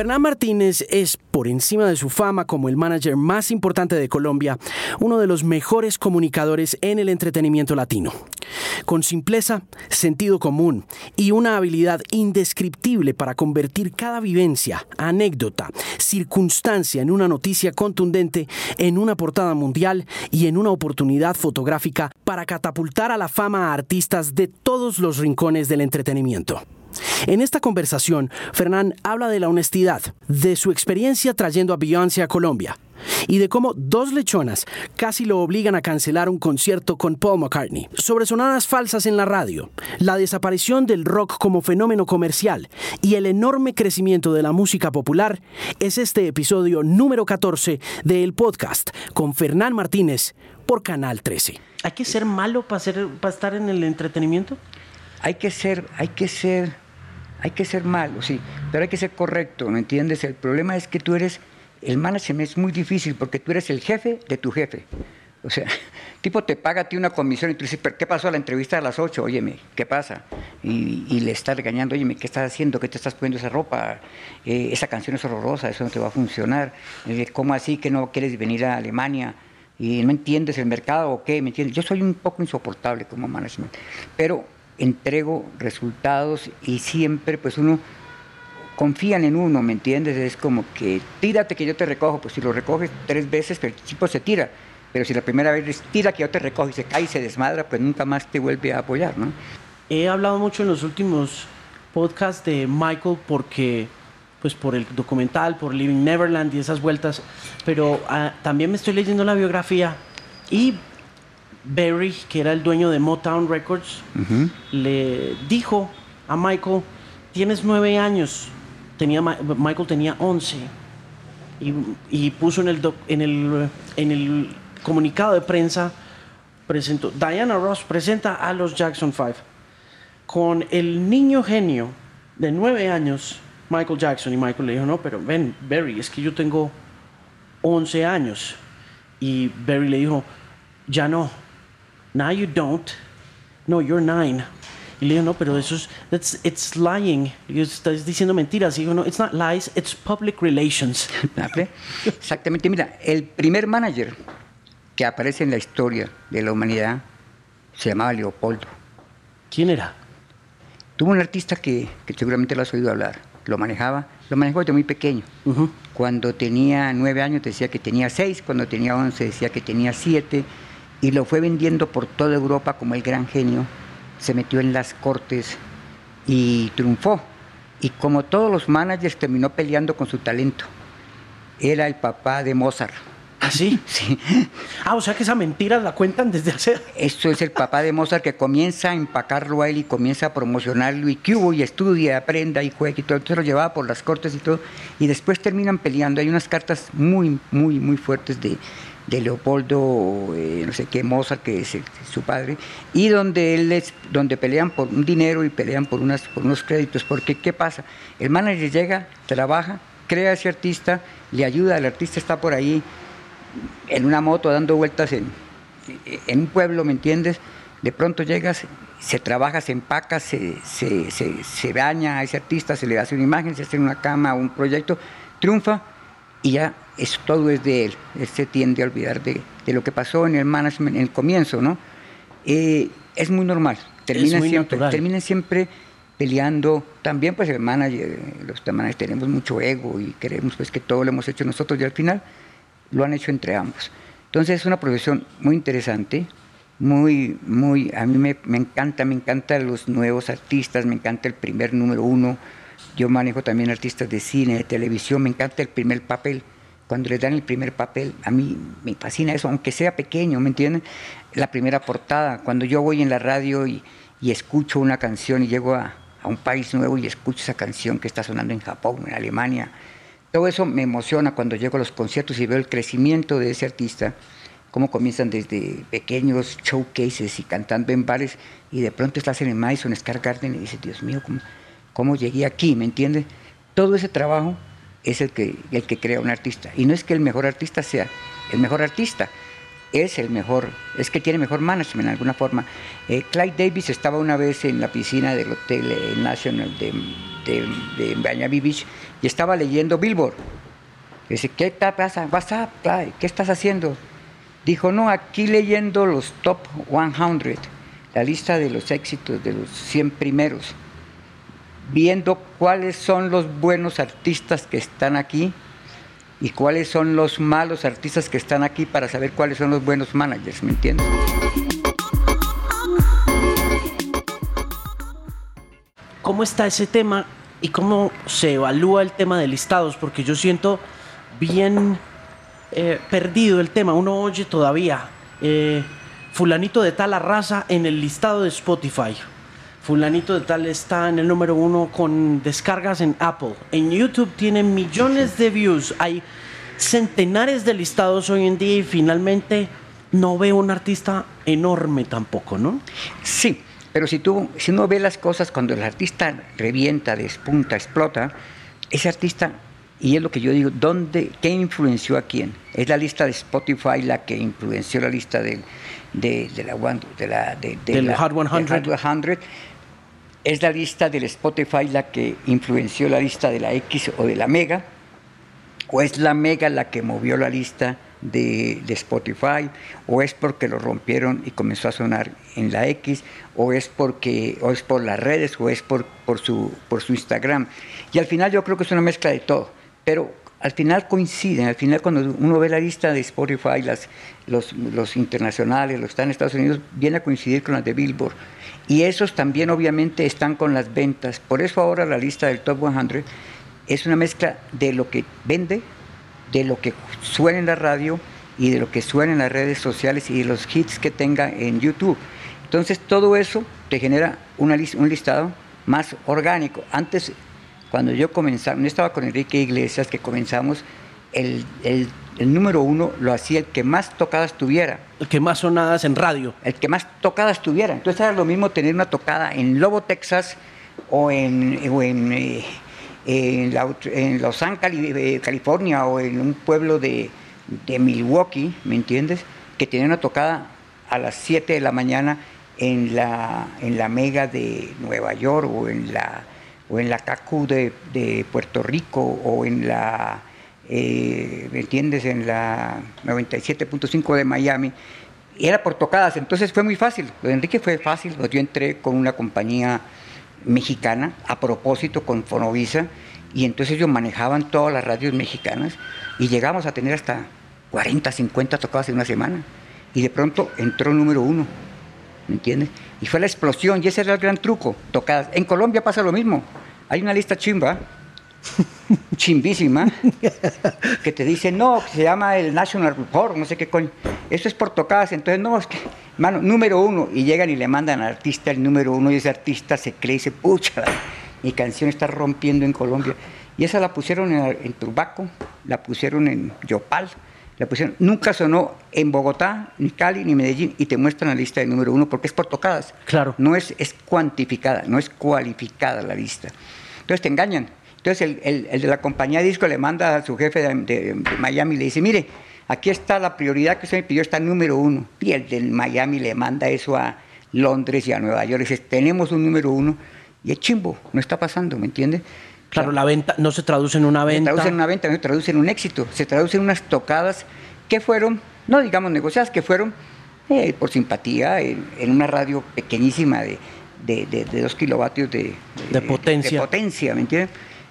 Fernán Martínez es, por encima de su fama como el manager más importante de Colombia, uno de los mejores comunicadores en el entretenimiento latino. Con simpleza, sentido común y una habilidad indescriptible para convertir cada vivencia, anécdota, circunstancia en una noticia contundente, en una portada mundial y en una oportunidad fotográfica para catapultar a la fama a artistas de todos los rincones del entretenimiento. En esta conversación, Fernán habla de la honestidad, de su experiencia trayendo a Beyoncé a Colombia y de cómo dos lechonas casi lo obligan a cancelar un concierto con Paul McCartney, sobre sonadas falsas en la radio, la desaparición del rock como fenómeno comercial y el enorme crecimiento de la música popular, es este episodio número 14 del podcast con Fernán Martínez por Canal 13. ¿Hay que ser malo para, para estar en el entretenimiento? Hay que ser, hay que ser hay que ser malo, sí, pero hay que ser correcto, ¿me entiendes? El problema es que tú eres, el management es muy difícil porque tú eres el jefe de tu jefe. O sea, tipo te paga a ti una comisión y tú dices, ¿pero qué pasó a la entrevista a las 8? Óyeme, ¿qué pasa? Y, le estás regañando, óyeme, ¿qué estás haciendo? ¿Qué te estás poniendo esa ropa? Eh, esa canción es horrorosa, eso no te va a funcionar. Eh, ¿Cómo así que no quieres venir a Alemania? ¿Y no entiendes el mercado o qué? ¿Me entiendes? Yo soy un poco insoportable como management, pero entrego resultados y siempre pues uno confían en uno, ¿me entiendes? Es como que tírate que yo te recojo, pues si lo recoges tres veces, pues el tipo se tira. Pero si la primera vez es tira que yo te recojo y se cae y se desmadra, pues nunca más te vuelve a apoyar, ¿no? He hablado mucho en los últimos podcasts de Michael porque pues por el documental, por Living Neverland y esas vueltas, pero ah, también me estoy leyendo la biografía y Barry, que era el dueño de Motown Records, le dijo a Michael, tienes nueve años, tenía, Michael tenía once, y, puso en el, en, el, en el comunicado de prensa, presentó, Diana Ross presenta a los Jackson Five, con el niño genio de nueve años, Michael Jackson, y Michael le dijo, no, pero ven, Barry, es que yo tengo once años, y Barry le dijo, ya no, Now you don't. No, you're nine. Y le digo, no, pero eso es, that's, it's lying. Y estás diciendo mentiras. Y digo, no, it's not lies, it's public relations. Exactamente. Mira, el primer manager que aparece en la historia de la humanidad se llamaba Leopoldo. ¿Quién era? Tuvo un artista que, que seguramente lo has oído hablar. Lo manejaba, lo manejó desde muy pequeño. Cuando tenía nueve años decía que tenía seis, cuando tenía once decía que tenía siete y lo fue vendiendo por toda Europa como el gran genio, se metió en las cortes y triunfó. Y como todos los managers terminó peleando con su talento. Era el papá de Mozart. ¿Ah, sí? Sí. Ah, o sea que esa mentira la cuentan desde hace... Esto es el papá de Mozart que comienza a empacarlo a él y comienza a promocionarlo y que hubo y estudia, aprenda y juega y todo. Entonces lo llevaba por las cortes y todo. Y después terminan peleando. Hay unas cartas muy, muy, muy fuertes de, de Leopoldo, eh, no sé qué, Mozart, que es, su padre, y donde, él es, donde pelean por un dinero y pelean por, por unos créditos. Porque, ¿qué pasa? El manager llega, trabaja, crea a ese artista, le ayuda, el artista está por ahí en una moto dando vueltas en, en un pueblo, ¿me entiendes? De pronto llegas, se trabaja, se empaca, se, se, se, se baña a ese artista, se le hace una imagen, se hace una cama, un proyecto, triunfa y ya es, todo es de él. Él se tiende a olvidar de, lo que pasó en el management en el comienzo, ¿no? Eh, es muy normal. Terminan siempre, terminan siempre peleando. También, pues, el manager, los managers tenemos mucho ego y queremos pues, que todo lo hemos hecho nosotros y al final lo han hecho entre ambos. Entonces, es una profesión muy interesante, muy, muy, a mí me, me encanta, me encantan los nuevos artistas, me encanta el primer número uno yo manejo también artistas de cine, de televisión, me encanta el primer papel. Cuando les dan el primer papel, a mí me fascina eso, aunque sea pequeño, ¿me entienden? La primera portada, cuando yo voy en la radio y, escucho una canción y llego a, un país nuevo y escucho esa canción que está sonando en Japón, en Alemania, todo eso me emociona cuando llego a los conciertos y veo el crecimiento de ese artista, cómo comienzan desde pequeños showcases y cantando en bares y de pronto estás en el Madison Square Garden y dices, Dios mío, ¿cómo, cómo llegué aquí, ¿me entiendes? Todo ese trabajo es el que, el que crea un artista. Y no es que el mejor artista sea el mejor artista, es el mejor, es que tiene mejor management en alguna forma. Eh, Clyde Davis estaba una vez en la piscina del Hotel National de, de, Miami Beach y estaba leyendo Billboard. Dice, ¿qué te pasa? WhatsApp, ¿qué estás haciendo? Dijo, no, aquí leyendo los top 100, la lista de los éxitos de los 100 primeros, viendo cuáles son los buenos artistas que están aquí y cuáles son los malos artistas que están aquí para saber cuáles son los buenos managers, ¿me entiendes? ¿Cómo está ese tema y cómo se evalúa el tema de listados? Porque yo siento bien eh, perdido el tema. Uno oye todavía eh, fulanito de tal raza en el listado de Spotify. Fulanito de tal está en el número uno con descargas en Apple. En YouTube tiene millones de views. Hay centenares de listados hoy en día y finalmente no veo un artista enorme tampoco, ¿no? Sí, pero si tú, si uno ve las cosas cuando el artista revienta, despunta, explota, ese artista, y es lo que yo digo, ¿dónde, ¿qué influenció a quién? Es la lista de Spotify la que influenció la lista de, de, la, de la, de, del Hot 100. Es la lista del Spotify la que influenció la lista de la X o de la Mega, o es la Mega la que movió la lista de, Spotify, o es porque lo rompieron y comenzó a sonar en la X, o es porque, o es por las redes, o es por, por, su, por su Instagram. Y al final yo creo que es una mezcla de todo, pero al final coinciden, al final cuando uno ve la lista de Spotify, las, los, los internacionales, los que están en Estados Unidos, viene a coincidir con las de Billboard. Y esos también obviamente están con las ventas. Por eso ahora la lista del Top 100 es una mezcla de lo que vende de lo que suena en la radio y de lo que suena en las redes sociales y de los hits que tenga en YouTube. Entonces todo eso te genera una un listado más orgánico. Antes, cuando yo comenzaba, no estaba con Enrique Iglesias, que comenzamos, el, el, número uno lo hacía el que más tocadas tuviera. El que más sonadas en radio. El que más tocadas tuviera. Entonces era lo mismo tener una tocada en Lobo, Texas, o en, en eh, en, Los Ángeles, eh, California, o en un pueblo de, Milwaukee, ¿me entiendes? Que tenía una tocada a las 7 de la mañana en la, en la Mega de Nueva York o en la, o en la CACU de, Puerto Rico o en la, eh, ¿me entiendes? En la 97.5 de Miami. Era por tocadas, entonces fue muy fácil. Enrique fue fácil, yo entré con una compañía mexicana a propósito con Fonovisa y entonces ellos manejaban todas las radios mexicanas y llegamos a tener hasta 40, 50 tocadas en una semana y de pronto entró el número uno, ¿me entiendes? Y fue la explosión y ese era el gran truco, tocadas. En Colombia pasa lo mismo, hay una lista chimba, chimbísima, que te dice, no, que se llama el National Report, no sé qué coño. Eso es por tocadas, entonces no, es que Mano, número uno, y llegan y le mandan al artista el número uno, y ese artista se cree y dice, pucha, mi canción está rompiendo en Colombia. Y esa la pusieron en, Turbaco, la pusieron en Yopal, la pusieron, nunca sonó en Bogotá, ni Cali, ni Medellín, y te muestran la lista del número uno, porque es por tocadas. Claro. No es, es cuantificada, no es cualificada la lista. Entonces te engañan. Entonces el, de la compañía de disco le manda a su jefe de, de Miami y le dice, mire, Aquí está la prioridad que usted me pidió, está número uno. Y el del Miami le manda eso a Londres y a Nueva York. dice, tenemos un número uno. Y es chimbo, no está pasando, ¿me entiende? Claro, la venta no se traduce en una venta. Se traduce en una venta, no se traduce en un éxito. Se traduce en unas tocadas que fueron, no digamos negociadas, que fueron eh, por simpatía en, una radio pequeñísima de, de, dos kilovatios de, potencia. De potencia, ¿me entiendes?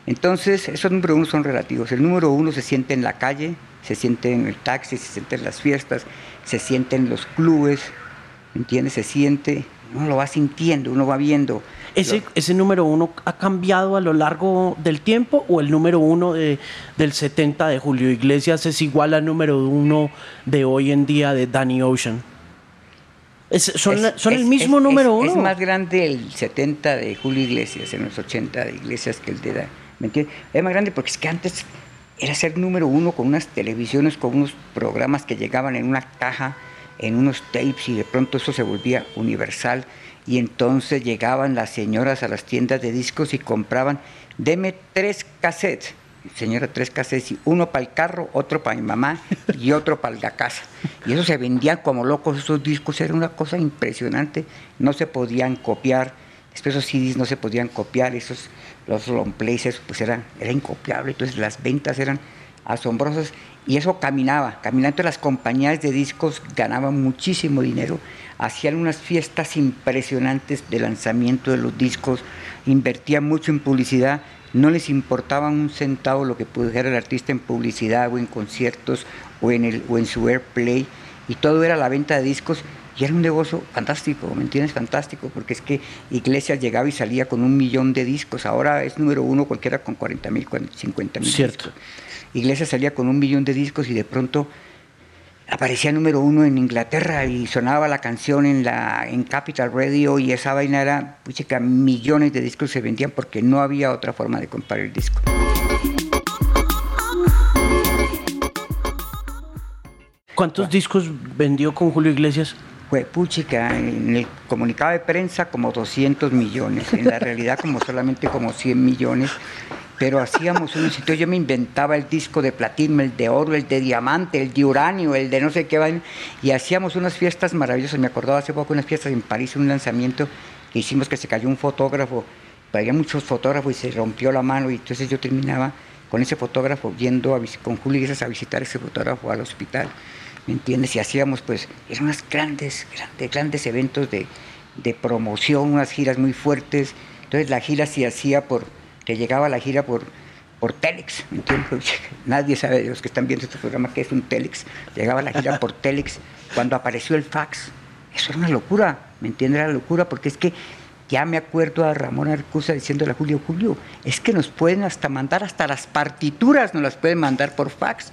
Entonces, esos números uno son relativos. El número uno se siente en la calle, se siente en el taxi, se siente en las fiestas, se siente en los clubes, ¿entiendes? Se siente, uno lo va sintiendo, uno va viendo. ¿Ese, ¿Ese número uno ha cambiado a lo largo del tiempo o el número uno de, del 70 de Julio Iglesias es igual al número uno de hoy en día de Danny Ocean? ¿Son, son el mismo número uno? Es más grande el 70 de Julio Iglesias en los 80 de Iglesias que el de... ¿Me entiendes? Es más grande porque es que antes era ser número uno con unas televisiones, con unos programas que llegaban en una caja, en unos tapes y de pronto eso se volvía universal y entonces llegaban las señoras a las tiendas de discos y compraban, deme tres cassettes, señora, tres cassettes, uno para el carro, otro para mi mamá y otro para la casa. Y eso se vendían como locos esos discos, era una cosa impresionante, no se podían copiar Después CDs no se podían copiar, esos, los long plays, pues era, era incopiable, entonces las ventas eran asombrosas y eso caminaba, caminando las compañías de discos ganaban muchísimo dinero, hacían unas fiestas impresionantes de lanzamiento de los discos, invertían mucho en publicidad, no les importaba un centavo lo que pudiera el artista en publicidad o en conciertos o en, el, o en su airplay, y todo era la venta de discos, y era un negocio fantástico, ¿me entiendes? Fantástico, porque es que Iglesias llegaba y salía con un millón de discos, ahora es número uno cualquiera con 40 mil, 50 mil discos. Iglesias salía con un millón de discos y de pronto aparecía número uno en Inglaterra y sonaba la canción en la en Capital Radio y esa vaina era, que millones de discos se vendían porque no había otra forma de comprar el disco. ¿Cuántos discos vendió con Julio Iglesias? Pues puchica, en el comunicado de prensa como 200 millones, en la realidad como solamente como 100 millones pero hacíamos un sitio, yo me inventaba el disco de platino, el de oro, el de diamante, el de uranio, el de no sé qué, y hacíamos unas fiestas maravillosas. Me acordaba hace poco unas fiestas en París, un lanzamiento que hicimos que se cayó un fotógrafo, había muchos fotógrafos y se rompió la mano, y entonces yo terminaba con ese fotógrafo yendo a, con Julio Iglesias a visitar ese fotógrafo al hospital, ¿me entiendes? Y hacíamos pues, eran unos grandes, grandes, grandes eventos de, de promoción, unas giras muy fuertes, entonces la gira se hacía por que llegaba la gira por, por Telex, ¿me entiendes? Nadie sabe los que están viendo este programa que es un Telex. Llegaba la gira por Telex cuando apareció el fax. Eso era una locura, ¿me entiendes? Era locura porque es que ya me acuerdo a Ramón Arcusa diciéndole a Julio, Julio, es que nos pueden hasta mandar, hasta las partituras nos las pueden mandar por fax.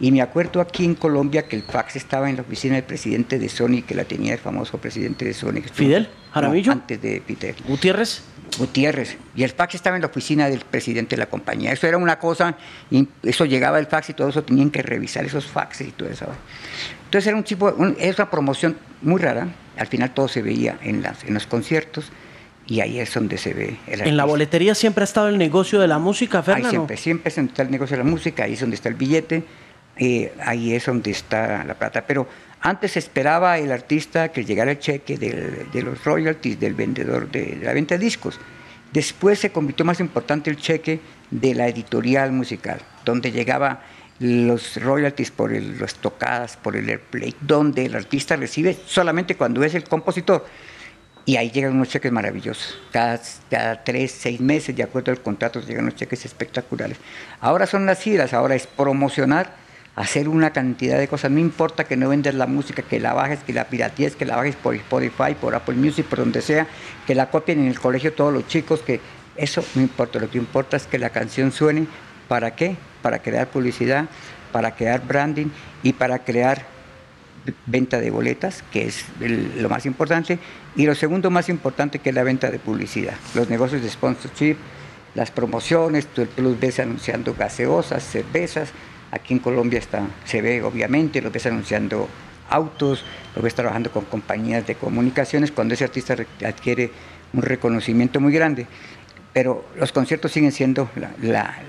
Y me acuerdo aquí en Colombia que el fax estaba en la oficina del presidente de Sony, que la tenía el famoso presidente de Sony. ¿Fidel? ¿Jaramillo? antes de Peter. ¿Gutiérrez? Gutiérrez. Y el fax estaba en la oficina del presidente de la compañía. Eso era una cosa, eso llegaba el fax y todo eso tenían que revisar esos faxes y todo eso. Entonces era un tipo, es una promoción muy rara. Al final todo se veía en, las, en los conciertos y ahí es donde se ve el En la boletería siempre ha estado el negocio de la música, Fernando. Siempre, siempre está el negocio de la música, ahí es donde está el billete, eh, ahí es donde está la plata. Pero antes esperaba el artista que llegara el cheque de los royalties del vendedor de, la venta de discos. Después se convirtió más importante el cheque de la editorial musical, donde llegaba los royalties por el, las tocadas, por el airplay, donde el artista recibe solamente cuando es el compositor. Y ahí llegan unos cheques maravillosos. Cada, cada tres, seis meses, de acuerdo al contrato, llegan unos cheques espectaculares. Ahora son las giras, ahora es promocionar hacer una cantidad de cosas. No importa que no vendas la música, que la bajes, que la piratees, que la bajes por Spotify, por Apple Music, por donde sea, que la copien en el colegio todos los chicos, que eso no importa. Lo que importa es que la canción suene. ¿Para qué? Para crear publicidad, para crear branding y para crear venta de boletas, que es lo más importante, y lo segundo más importante que es la venta de publicidad, los negocios de sponsorship, las promociones, tú, los ves anunciando gaseosas, cervezas, Aquí en Colombia está, se ve obviamente, lo ves anunciando autos, lo ves trabajando con compañías de comunicaciones cuando ese artista adquiere un reconocimiento muy grande. Pero los conciertos siguen siendo la,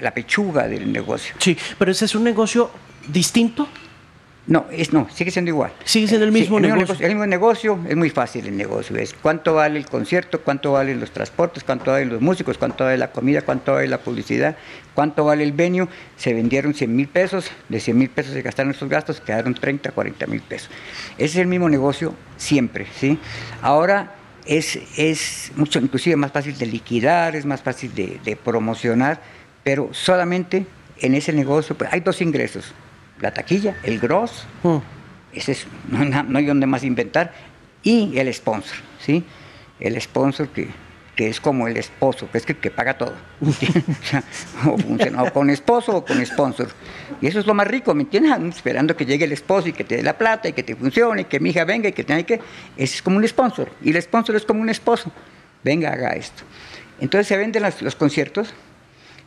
la pechuga del negocio. Sí, pero ese es un negocio distinto no, es, no, sigue siendo igual. Sigue siendo el mismo negocio. El mismo negocio es muy fácil el negocio. Es cuánto vale el concierto, cuánto valen los transportes, cuánto valen los músicos, cuánto vale la comida, cuánto vale la publicidad, cuánto vale el venio. Se vendieron 100 mil pesos, de 100 mil pesos se gastaron esos gastos, quedaron 30, 40 mil pesos. Ese es el mismo negocio siempre, ¿sí? Ahora es, es mucho, inclusive más fácil de liquidar, es más fácil de, de promocionar, pero solamente en ese negocio pues, hay dos ingresos la taquilla, el gross, hmm. ese es, no, hay donde más inventar, y el sponsor, ¿sí? El sponsor que, que es como el esposo, que es el que paga todo. o, con esposo o con sponsor. Y eso es lo más rico, ¿me entiendes? Esperando que llegue el esposo y que te dé la plata y que te funcione, y que mi hija venga y que tenga que... Ese es como un sponsor. Y el sponsor es como un esposo. Venga, haga esto. Entonces se venden los conciertos,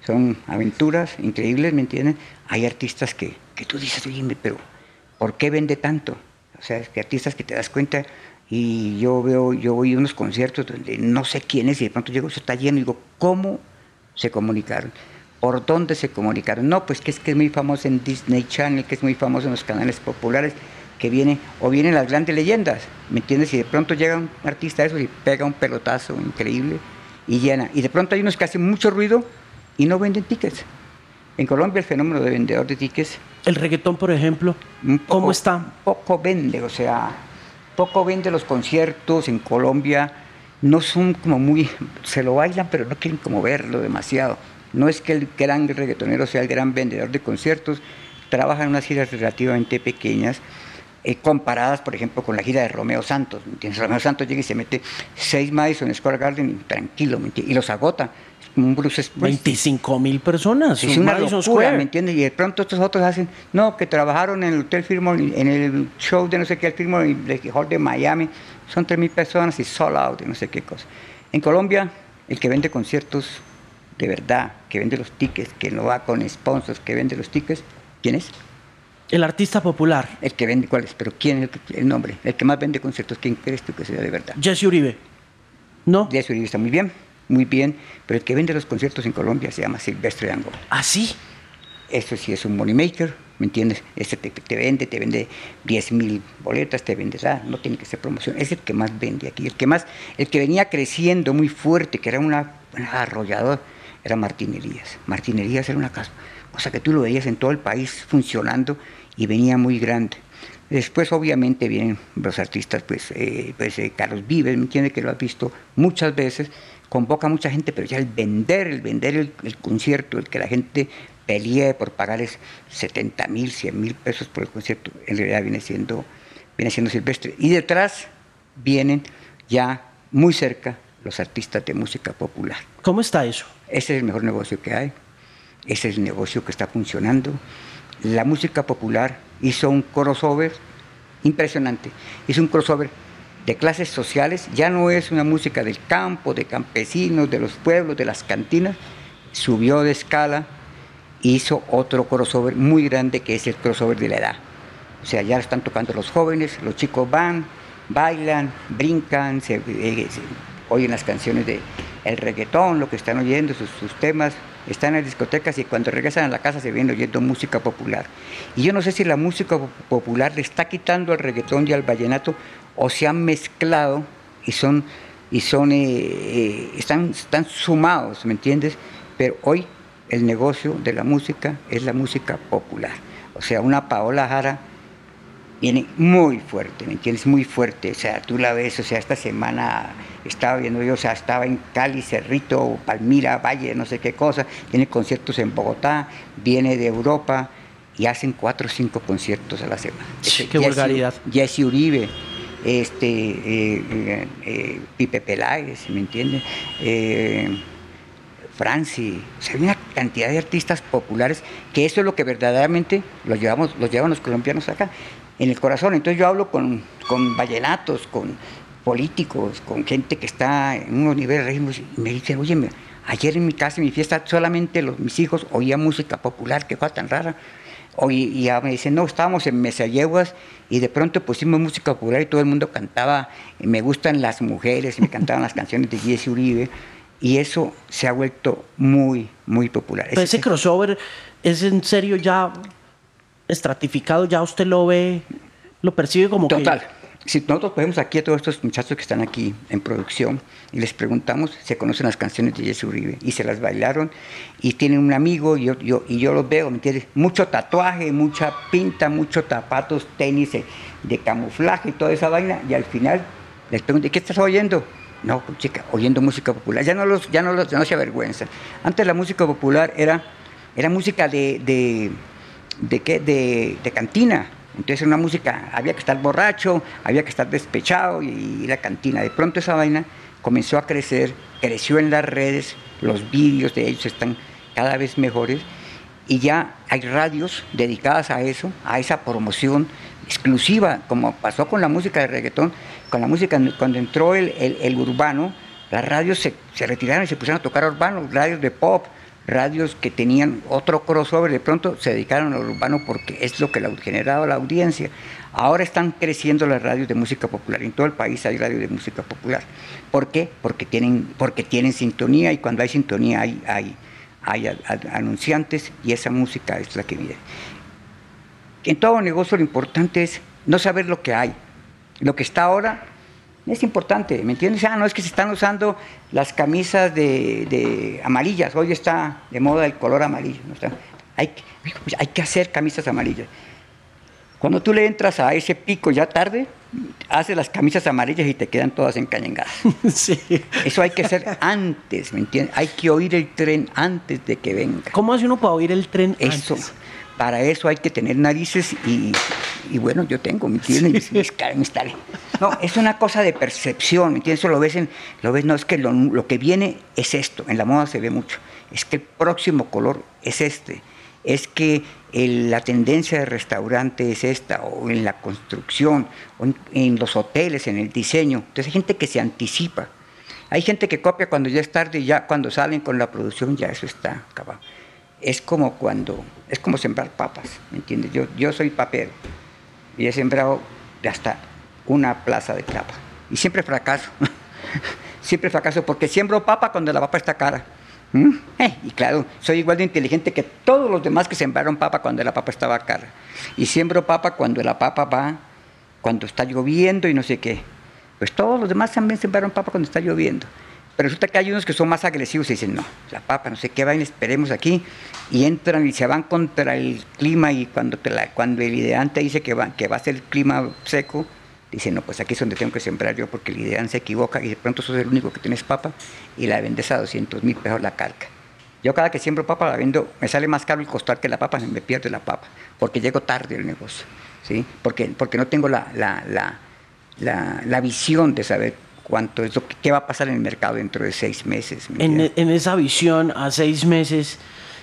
son aventuras increíbles, ¿me entienden? Hay artistas que, que tú dices, oye, pero ¿por qué vende tanto? O sea, es que artistas que te das cuenta y yo veo, yo voy a unos conciertos donde no sé quién es y de pronto llego, eso está lleno y digo, ¿cómo se comunicaron? ¿Por dónde se comunicaron? No, pues que es que es muy famoso en Disney Channel, que es muy famoso en los canales populares, que viene, o vienen las grandes leyendas, ¿me entiendes? Y de pronto llega un artista de eso y pega un pelotazo increíble y llena. Y de pronto hay unos que hacen mucho ruido y no venden tickets. En Colombia el fenómeno de vendedor de tickets... El reggaetón, por ejemplo, ¿cómo está? Poco vende, o sea, poco vende los conciertos en Colombia. No son como muy... Se lo bailan, pero no quieren como verlo demasiado. No es que el gran reggaetonero sea el gran vendedor de conciertos, trabaja en unas giras relativamente pequeñas, eh, comparadas, por ejemplo, con la gira de Romeo Santos. Romeo Santos llega y se mete seis Madison Square Garden y tranquilo, y los agota. Un Bruce 25 mil personas. Es una locura, ¿me entiendes? Y de pronto estos otros hacen, no, que trabajaron en el Hotel Fillmore, en el show de no sé qué, el Fillmore, el Hall de Miami, son tres mil personas y sold out y no sé qué cosa. En Colombia, el que vende conciertos de verdad, que vende los tickets, que no va con sponsors, que vende los tickets, ¿quién es? El artista popular. El que vende, ¿cuál es? Pero ¿quién es el, nombre? El que más vende conciertos, ¿quién crees tú que sea de verdad? Jesse Uribe. ¿No? Jesse Uribe está muy bien, muy bien, pero el que vende los conciertos en Colombia se llama Silvestre Dangond. ¿Ah, sí? Eso sí es un money maker, ¿me entiendes? Este te, vende, te vende 10 mil boletas, te vende, no tiene que ser promoción, es el que más vende aquí, el que más, el que venía creciendo muy fuerte, que era una, un arrollador, era. Martín Elías era una cosa que tú lo veías en todo el país funcionando y venía muy grande. Después, obviamente, vienen los artistas, pues, eh, pues eh, Carlos Vives, ¿me entiende? Que lo has visto muchas veces, convoca a mucha gente, pero ya el vender, el vender el, concierto, el que la gente pelee por pagarles 70 mil, 100 mil pesos por el concierto, en realidad viene siendo, viene siendo silvestre. Y detrás vienen ya muy cerca los artistas de música popular. ¿Cómo está eso? Ese es el mejor negocio que hay, ese es el negocio que está funcionando la música popular hizo un crossover impresionante. Hizo un crossover de clases sociales, ya no es una música del campo, de campesinos, de los pueblos, de las cantinas, subió de escala, hizo otro crossover muy grande que es el crossover de la edad. O sea, ya están tocando los jóvenes, los chicos van, bailan, brincan, se, eh, oyen las canciones de el reggaetón, lo que están oyendo, sus, sus temas, están en las discotecas y cuando regresan a la casa se vienen oyendo música popular. Y yo no sé si la música popular le está quitando al reggaetón y al vallenato o se han mezclado y son y son eh, eh, están, están sumados, ¿me entiendes? Pero hoy el negocio de la música es la música popular. O sea, una Paola Jara viene muy fuerte, ¿me entiendes? Muy fuerte. O sea, tú la ves, o sea, esta semana estaba viendo yo, o sea, estaba en Cali, Cerrito, Palmira, Valle, no sé qué cosa, tiene conciertos en Bogotá, viene de Europa y hacen cuatro o cinco conciertos a la semana. qué vulgaridad. Jesse Uribe, este, eh, eh, eh, Pipe ¿me entiende? Franci, o sea, hay una cantidad de artistas populares que eso es lo que verdaderamente los llevamos, los llevan los colombianos acá, en el corazón. Entonces yo hablo con, con vallenatos, con políticos, con gente que está en unos niveles ritmos, y me dicen, oye, ayer en mi casa, en mi fiesta, solamente los, mis hijos oían música popular, qué cosa tan rara. Y ya me dicen, no, estábamos en Mesayeguas y de pronto pusimos música popular y todo el mundo cantaba, me gustan las mujeres, me cantaban las canciones de Jesse Uribe y eso se ha vuelto muy, muy popular. Pero ese crossover es en serio ya estratificado, ya usted lo ve, lo percibe como Total si nosotros ponemos aquí a todos estos muchachos que están aquí en producción y les preguntamos, se conocen las canciones de Jesse Uribe y se las bailaron y tienen un amigo y yo, y yo los veo, ¿me entiendes? Mucho tatuaje, mucha pinta, muchos zapatos, tenis de, camuflaje y toda esa vaina y al final les pregunto, ¿qué estás oyendo? No, chica, oyendo música popular. Ya no los, ya no los, no se avergüenza. Antes la música popular era, era música de, de, ¿qué? de cantina entonces una música, había que estar borracho, había que estar despechado y, la cantina. De pronto esa vaina comenzó a crecer, creció en las redes, los vídeos de ellos están cada vez mejores y ya hay radios dedicadas a eso, a esa promoción exclusiva, como pasó con la música de reggaetón, con la música cuando entró el, el, urbano, las radios se, se retiraron y se pusieron a tocar urbano, radios de pop, radios que tenían otro crossover, de pronto se dedicaron al urbano porque es lo que le generaba la audiencia. Ahora están creciendo las radios de música popular. En todo el país hay radios de música popular. ¿Por qué? Porque tienen, porque tienen sintonía y cuando hay sintonía hay, hay, hay anunciantes y esa música es la que viene. En todo negocio lo importante es no saber lo que hay. Lo que está ahora es importante, ¿me entiendes? Ah, no es que se están usando las camisas de, amarillas, hoy está de moda el color amarillo. ¿no? hay, pues, hay que hacer camisas amarillas. Cuando tú le entras a ese pico ya tarde, haces las camisas amarillas y te quedan todas encañengadas. Sí. Eso hay que hacer antes, ¿me entiendes? Hay que oír el tren antes de que venga. ¿Cómo hace uno para oír el tren eso, Para eso hay que tener narices y, bueno, yo tengo, ¿me entiendes? No, es una cosa de percepción, ¿me entiendes? Eso lo ves, en, lo ves no es que lo, lo que viene es esto, en la moda se ve mucho, es que el próximo color es este es que la tendencia de restaurante es esta, o en la construcción, o en, los hoteles, en el diseño. Entonces hay gente que se anticipa. Hay gente que copia cuando ya es tarde y ya cuando salen con la producción ya eso está acabado. Es como cuando, es como sembrar papas, ¿me entiendes? Yo, yo soy papero y he sembrado hasta una plaza de papa. Y siempre fracaso. siempre fracaso porque siembro papa cuando la papa está cara. ¿Mm? Eh, y claro, soy igual de inteligente que todos los demás que sembraron papa cuando la papa estaba cara. Y siembro papa cuando la papa va, cuando está lloviendo y no sé qué. Pues todos los demás también sembraron papa cuando está lloviendo. Pero resulta que hay unos que son más agresivos y dicen, no, la papa, no sé qué, vayan, esperemos aquí. Y entran y se van contra el clima y cuando, cuando el ideante dice que va, que va a ser el clima seco, dice, no, pues aquí es donde tengo que sembrar yo porque el ideal se equivoca y de pronto sos el único que tienes papa y la vendes a 200 mil pesos la calca. Yo cada que siembro papa la vendo, me sale más caro el costar que la papa, me pierde la papa, porque llego tarde al negocio, ¿sí? Porque, porque no tengo la, la, la, la, visión de saber cuánto es lo que qué va a pasar en el mercado dentro de seis meses. En, en esa visión a seis meses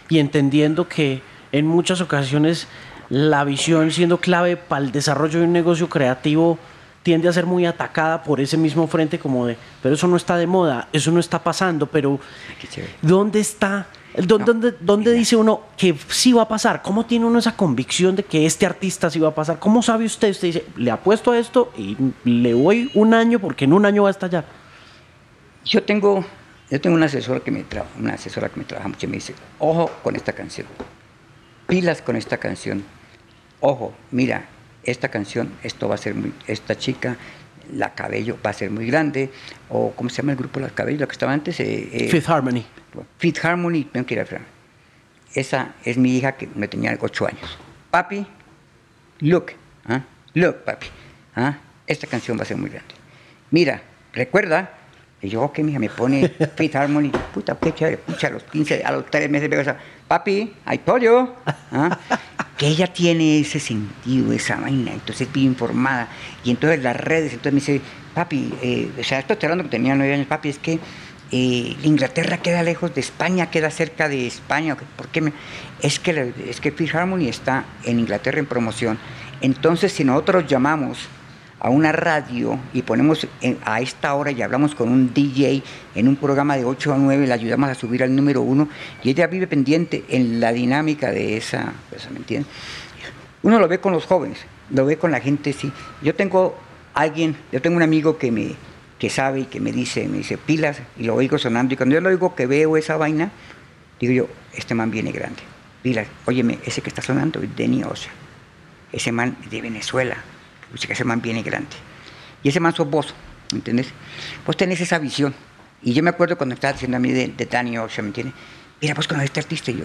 y entendiendo que en muchas ocasiones la visión siendo clave para el desarrollo de un negocio creativo tiende a ser muy atacada por ese mismo frente como de, pero eso no está de moda, eso no está pasando, pero ¿dónde está? ¿Dónde, dónde, dice uno que sí va a pasar? ¿Cómo tiene uno esa convicción de que este artista sí va a pasar? ¿Cómo sabe usted? Usted dice, le apuesto a esto y le voy un año porque en un año va a estallar. Yo tengo, yo tengo una asesora que me trabaja, una asesora que me trabaja mucho y me dice, ojo con esta canción, pilas con esta canción, ojo, mira, esta canción, esto va a ser muy, esta chica, la cabello va a ser muy grande, o ¿cómo se llama el grupo La Cabello, lo que estaba antes? Eh, eh, Fifth Harmony. Fifth Harmony, tengo que ir a Esa es mi hija que me tenía ocho años. Papi, look, ¿ah? look, papi, ¿ah? esta canción va a ser muy grande. Mira, recuerda, y yo, ok, hija me pone Fifth Harmony, puta, qué chévere, pucha, a los 15, a los 3 meses veo esa, papi, I told you, ¿ah? Que ella tiene ese sentido, esa vaina, entonces es bien informada. Y entonces las redes, entonces me dice, papi, eh, o sea, estoy hablando que tenía nueve años, papi, es que eh, Inglaterra queda lejos de España, queda cerca de España. ¿Por qué me? Es que, es que Harmony está en Inglaterra en promoción. Entonces, si nosotros llamamos a una radio y ponemos a esta hora y hablamos con un DJ en un programa de 8 a 9, le ayudamos a subir al número 1 y ella vive pendiente en la dinámica de esa, ¿me entiendes? Uno lo ve con los jóvenes, lo ve con la gente, sí. Yo tengo alguien, yo tengo un amigo que me que sabe y que me dice, me dice pilas y lo oigo sonando y cuando yo lo oigo que veo esa vaina, digo yo, este man viene grande. Pilas, óyeme, ese que está sonando es Denny Ocean. Ese man de Venezuela, que ese man viene grande. Y ese man sos vos, ¿me entiendes? Vos tenés esa visión. Y yo me acuerdo cuando estaba diciendo a mí de, de Danny Ocean, ¿me entiendes? Mira, vos conoces este artista y yo,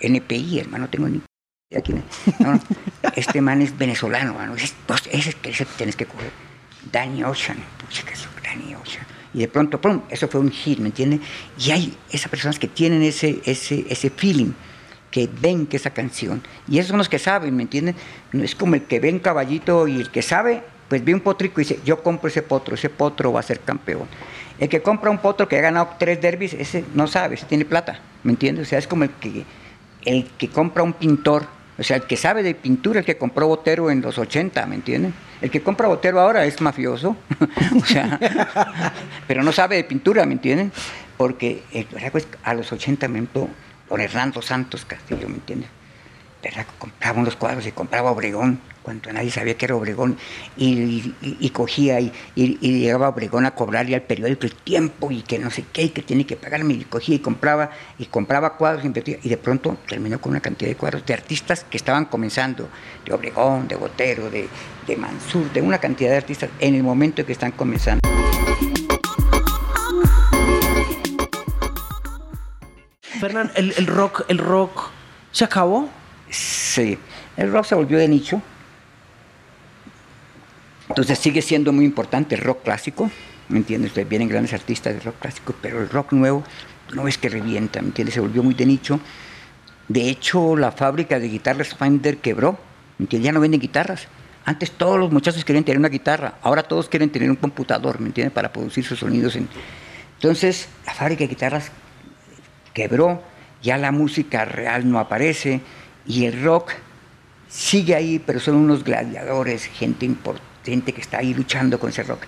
NPI, hermano, no tengo ni idea quién es. No, este man es venezolano, hermano. ese es que tenés que coger. Danny Ocean, pucha, que Danny Ocean. Y de pronto, pum, eso fue un hit, ¿me entiendes? Y hay esas personas que tienen ese, ese, ese feeling que ven que esa canción, y esos son los que saben, ¿me entienden? No es como el que ve un caballito y el que sabe, pues ve un potrico y dice, yo compro ese potro, ese potro va a ser campeón. El que compra un potro que ha ganado tres derbis, ese no sabe, ese tiene plata, ¿me entiendes? O sea, es como el que, el que compra un pintor, o sea, el que sabe de pintura, el que compró Botero en los 80, ¿me entienden? El que compra Botero ahora es mafioso, o sea, pero no sabe de pintura, ¿me entienden? Porque pues, a los 80 me don Hernando Santos Castillo, ¿me entiendes? compraba unos cuadros y compraba Obregón, cuando nadie sabía que era Obregón, y, cogía y, llegaba Obregón a cobrarle al periódico el tiempo y que no sé qué, y que tiene que pagarme, y cogía y compraba, y compraba cuadros, y de pronto terminó con una cantidad de cuadros de artistas que estaban comenzando, de Obregón, de Botero, de, de Mansur, de una cantidad de artistas en el momento que están comenzando. Fernán, ¿el, el rock, el rock se acabó? Sí, el rock se volvió de nicho. Entonces sigue siendo muy importante el rock clásico, ¿me entiendes? Vienen grandes artistas de rock clásico, pero el rock nuevo no es que revienta, ¿me entiendes? Se volvió muy de nicho. De hecho, la fábrica de guitarras Fender quebró, ¿me entiendes? Ya no venden guitarras. Antes todos los muchachos querían tener una guitarra, ahora todos quieren tener un computador, ¿me entiendes? Para producir sus sonidos. Entonces, la fábrica de guitarras quebró, ya la música real no aparece, y el rock sigue ahí, pero son unos gladiadores, gente importante que está ahí luchando con ese rock.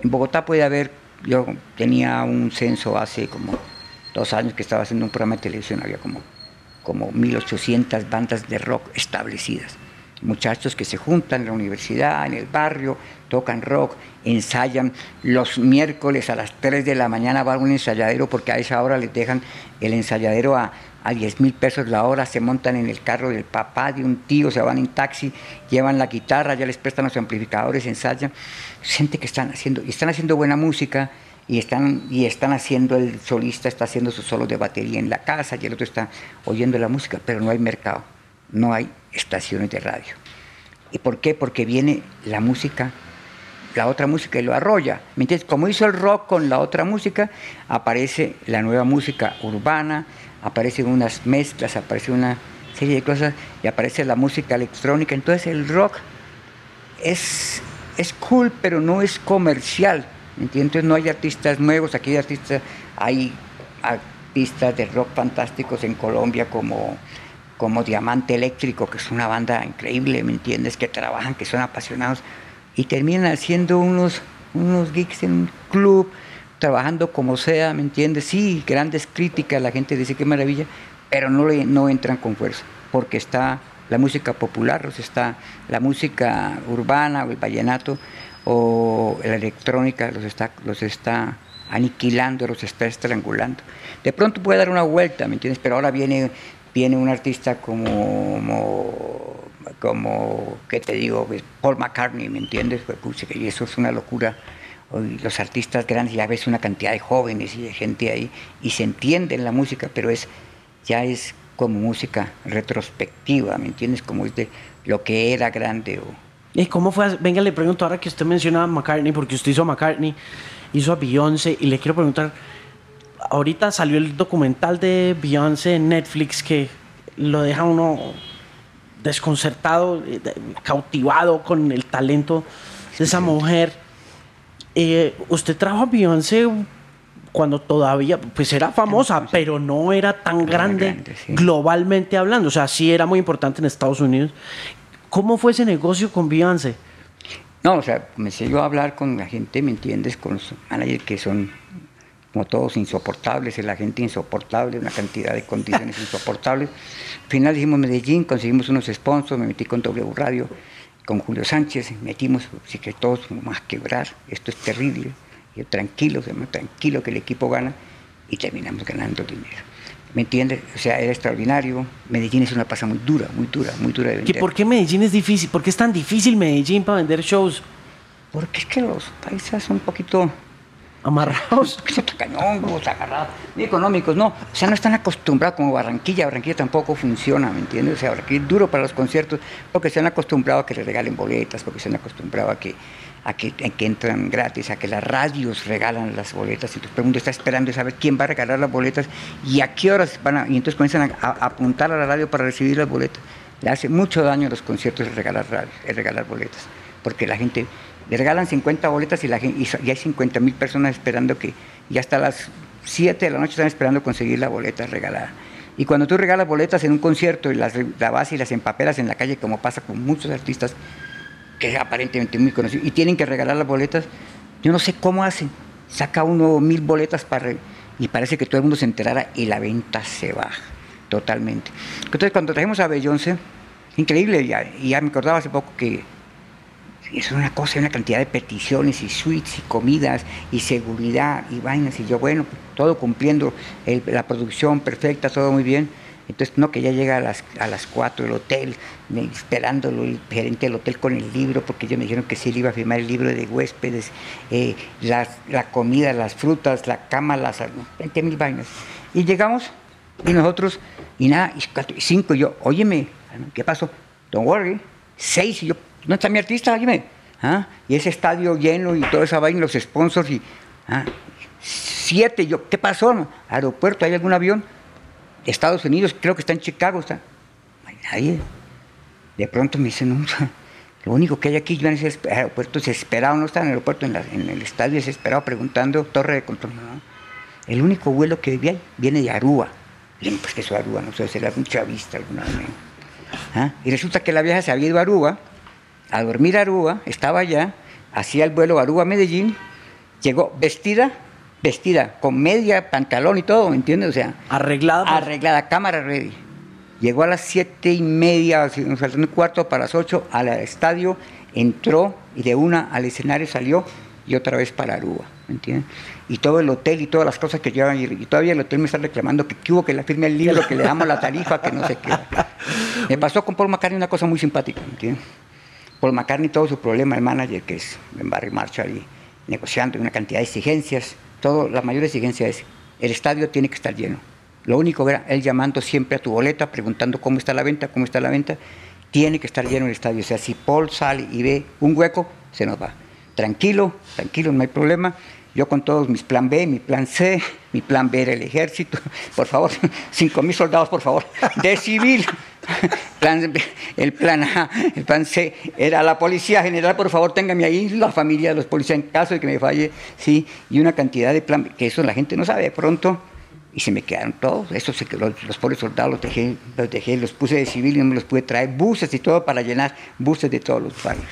En Bogotá puede haber, yo tenía un censo hace como dos años que estaba haciendo un programa de televisión, había como, como 1800 bandas de rock establecidas. Muchachos que se juntan en la universidad, en el barrio, tocan rock, ensayan. Los miércoles a las 3 de la mañana va a un ensayadero porque a esa hora les dejan el ensayadero a, a 10 mil pesos la hora, se montan en el carro del papá, de un tío, se van en taxi, llevan la guitarra, ya les prestan los amplificadores, ensayan. Gente que están haciendo, y están haciendo buena música, y están, y están haciendo, el solista está haciendo sus solos de batería en la casa, y el otro está oyendo la música, pero no hay mercado, no hay estaciones de radio. ¿Y por qué? Porque viene la música la otra música y lo arrolla. ¿Me entiendes? Como hizo el rock con la otra música, aparece la nueva música urbana, aparecen unas mezclas, aparece una serie de cosas y aparece la música electrónica. Entonces el rock es, es cool, pero no es comercial. Entonces no hay artistas nuevos, aquí hay artistas, hay artistas de rock fantásticos en Colombia como, como Diamante Eléctrico, que es una banda increíble, ¿me entiendes? Que trabajan, que son apasionados y terminan haciendo unos, unos gigs en un club trabajando como sea, ¿me entiendes? Sí, grandes críticas, la gente dice qué maravilla, pero no, le, no entran con fuerza, porque está la música popular, está la música urbana o el vallenato o la electrónica los está, los está aniquilando, los está estrangulando. De pronto puede dar una vuelta, ¿me entiendes? Pero ahora viene, viene un artista como, como, como ¿qué te digo? Paul McCartney, ¿me entiendes? Pues, y eso es una locura los artistas grandes ya ves una cantidad de jóvenes y de gente ahí y se entiende en la música, pero es ya es como música retrospectiva, ¿me entiendes? Como es de lo que era grande. O... ¿Y cómo fue? Venga, le pregunto ahora que usted menciona a McCartney, porque usted hizo a McCartney, hizo a Beyoncé, y le quiero preguntar, ahorita salió el documental de Beyoncé en Netflix que lo deja uno desconcertado, eh, cautivado con el talento de esa mujer eh, usted trajo a Beyoncé cuando todavía, pues era famosa, pero no era tan grande, globalmente hablando. O sea, sí era muy importante en Estados Unidos. ¿Cómo fue ese negocio con Beyoncé? No, o sea, comencé yo a hablar con la gente, ¿me entiendes? Con los managers que son como todos insoportables, la gente insoportable, una cantidad de condiciones insoportables. Al final dijimos Medellín, conseguimos unos sponsors, me metí con W Radio con Julio Sánchez, metimos, así que todos a quebrar, esto es terrible, y tranquilo, tranquilo que el equipo gana y terminamos ganando dinero. ¿Me entiendes? O sea, era extraordinario. Medellín es una plaza muy dura, muy dura, muy dura de vender. ¿Y por qué Medellín es difícil? ¿Por qué es tan difícil Medellín para vender shows? Porque es que los países son un poquito amarrados. cañongos, agarrados, ni económicos, no. O sea, no están acostumbrados como Barranquilla. Barranquilla tampoco funciona, ¿me entiendes? O sea, Barranquilla es duro para los conciertos porque se han acostumbrado a que le regalen boletas, porque se han acostumbrado a que, a que, entran gratis, a que las radios regalan las boletas. Y tu pregunta está esperando saber quién va a regalar las boletas y a qué horas van a. Y entonces comienzan a, apuntar a la radio para recibir las boletas. Le hace mucho daño a los conciertos el regalar, el regalar boletas, porque la gente le regalan 50 boletas y, la, y, hay 50 mil personas esperando que, y hasta las 7 de la noche están esperando conseguir la boleta regalada. Y cuando tú regalas boletas en un concierto y las la y las empapelas en la calle, como pasa con muchos artistas que aparentemente muy conocidos, y tienen que regalar las boletas, yo no sé cómo hacen. Saca uno mil boletas para y parece que todo el mundo se enterara y la venta se baja. totalmente. Entonces cuando trajimos a Beyoncé, increíble, y ya me acordaba hace poco que es una cosa, una cantidad de peticiones y suites y comidas y seguridad y vainas. Y yo, bueno, todo cumpliendo la producción perfecta, todo muy bien. Entonces, no, que ya llega a las, a las 4 del hotel, esperándolo el gerente del hotel con el libro, porque ellos me dijeron que sí le iba a firmar el libro de huéspedes, eh, la, comida, las frutas, la cama, las 20 mil vainas. Y llegamos, y nosotros, y nada, y cinco, y yo, óyeme, ¿qué pasó? Don't worry. Seis, y yo, ¿dónde está mi artista? Óyeme. ¿Ah? Y ese estadio lleno y toda esa vaina, los sponsors, y ¿ah? siete, yo, ¿qué pasó? Aeropuerto, ¿hay algún avión? Estados Unidos, creo que está en Chicago, está. No hay nadie. De pronto me dicen, no, lo único que hay aquí, yo en ese aeropuerto desesperado, no está en el aeropuerto, en, el estadio desesperado, preguntando, torre de control. El único vuelo que viene viene de Aruba. Bien, pues que eso Aruba, no sé, será un chavista alguna vez. ¿Ah? Y resulta que la vieja se había ido a Aruba, a dormir a Aruba, estaba allá, hacía el vuelo Aruba-Medellín, llegó vestida vestida, con media, pantalón y todo, ¿me entiendes? O sea, arreglada. Arreglada, cámara ready. Llegó a las siete y media, un cuarto para las ocho, al estadio, entró y de una al escenario salió y otra vez para Aruba, ¿me entiendes? Y todo el hotel y todas las cosas que llevan, y todavía el hotel me está reclamando que, hubo que le firme el libro, que le damos la tarifa, que no sé qué. Me pasó con Paul McCartney una cosa muy simpática, ¿me entiendes? Paul McCartney, todo su problema, el manager, que es en Barry Marshall, y negociando una cantidad de exigencias, todo, la mayor exigencia es, el estadio tiene que estar lleno. Lo único era él llamando siempre a tu boleta, preguntando cómo está la venta, cómo está la venta. Tiene que estar lleno el estadio. O sea, si Paul sale y ve un hueco, se nos va. Tranquilo, tranquilo, no hay problema. Yo con todos mis plan B, mi plan C, mi plan B era el ejército. Por favor, cinco mil soldados, por favor. De civil. el plan A, el plan C era la policía general, por favor, téngame ahí la familia de los policías en caso de que me falle, sí, y una cantidad de plan, que eso la gente no sabe de pronto, y se me quedaron todos, esos los, los pobres soldados los dejé, los dejé, los puse de civil y no me los pude traer, buses y todo para llenar buses de todos los barrios.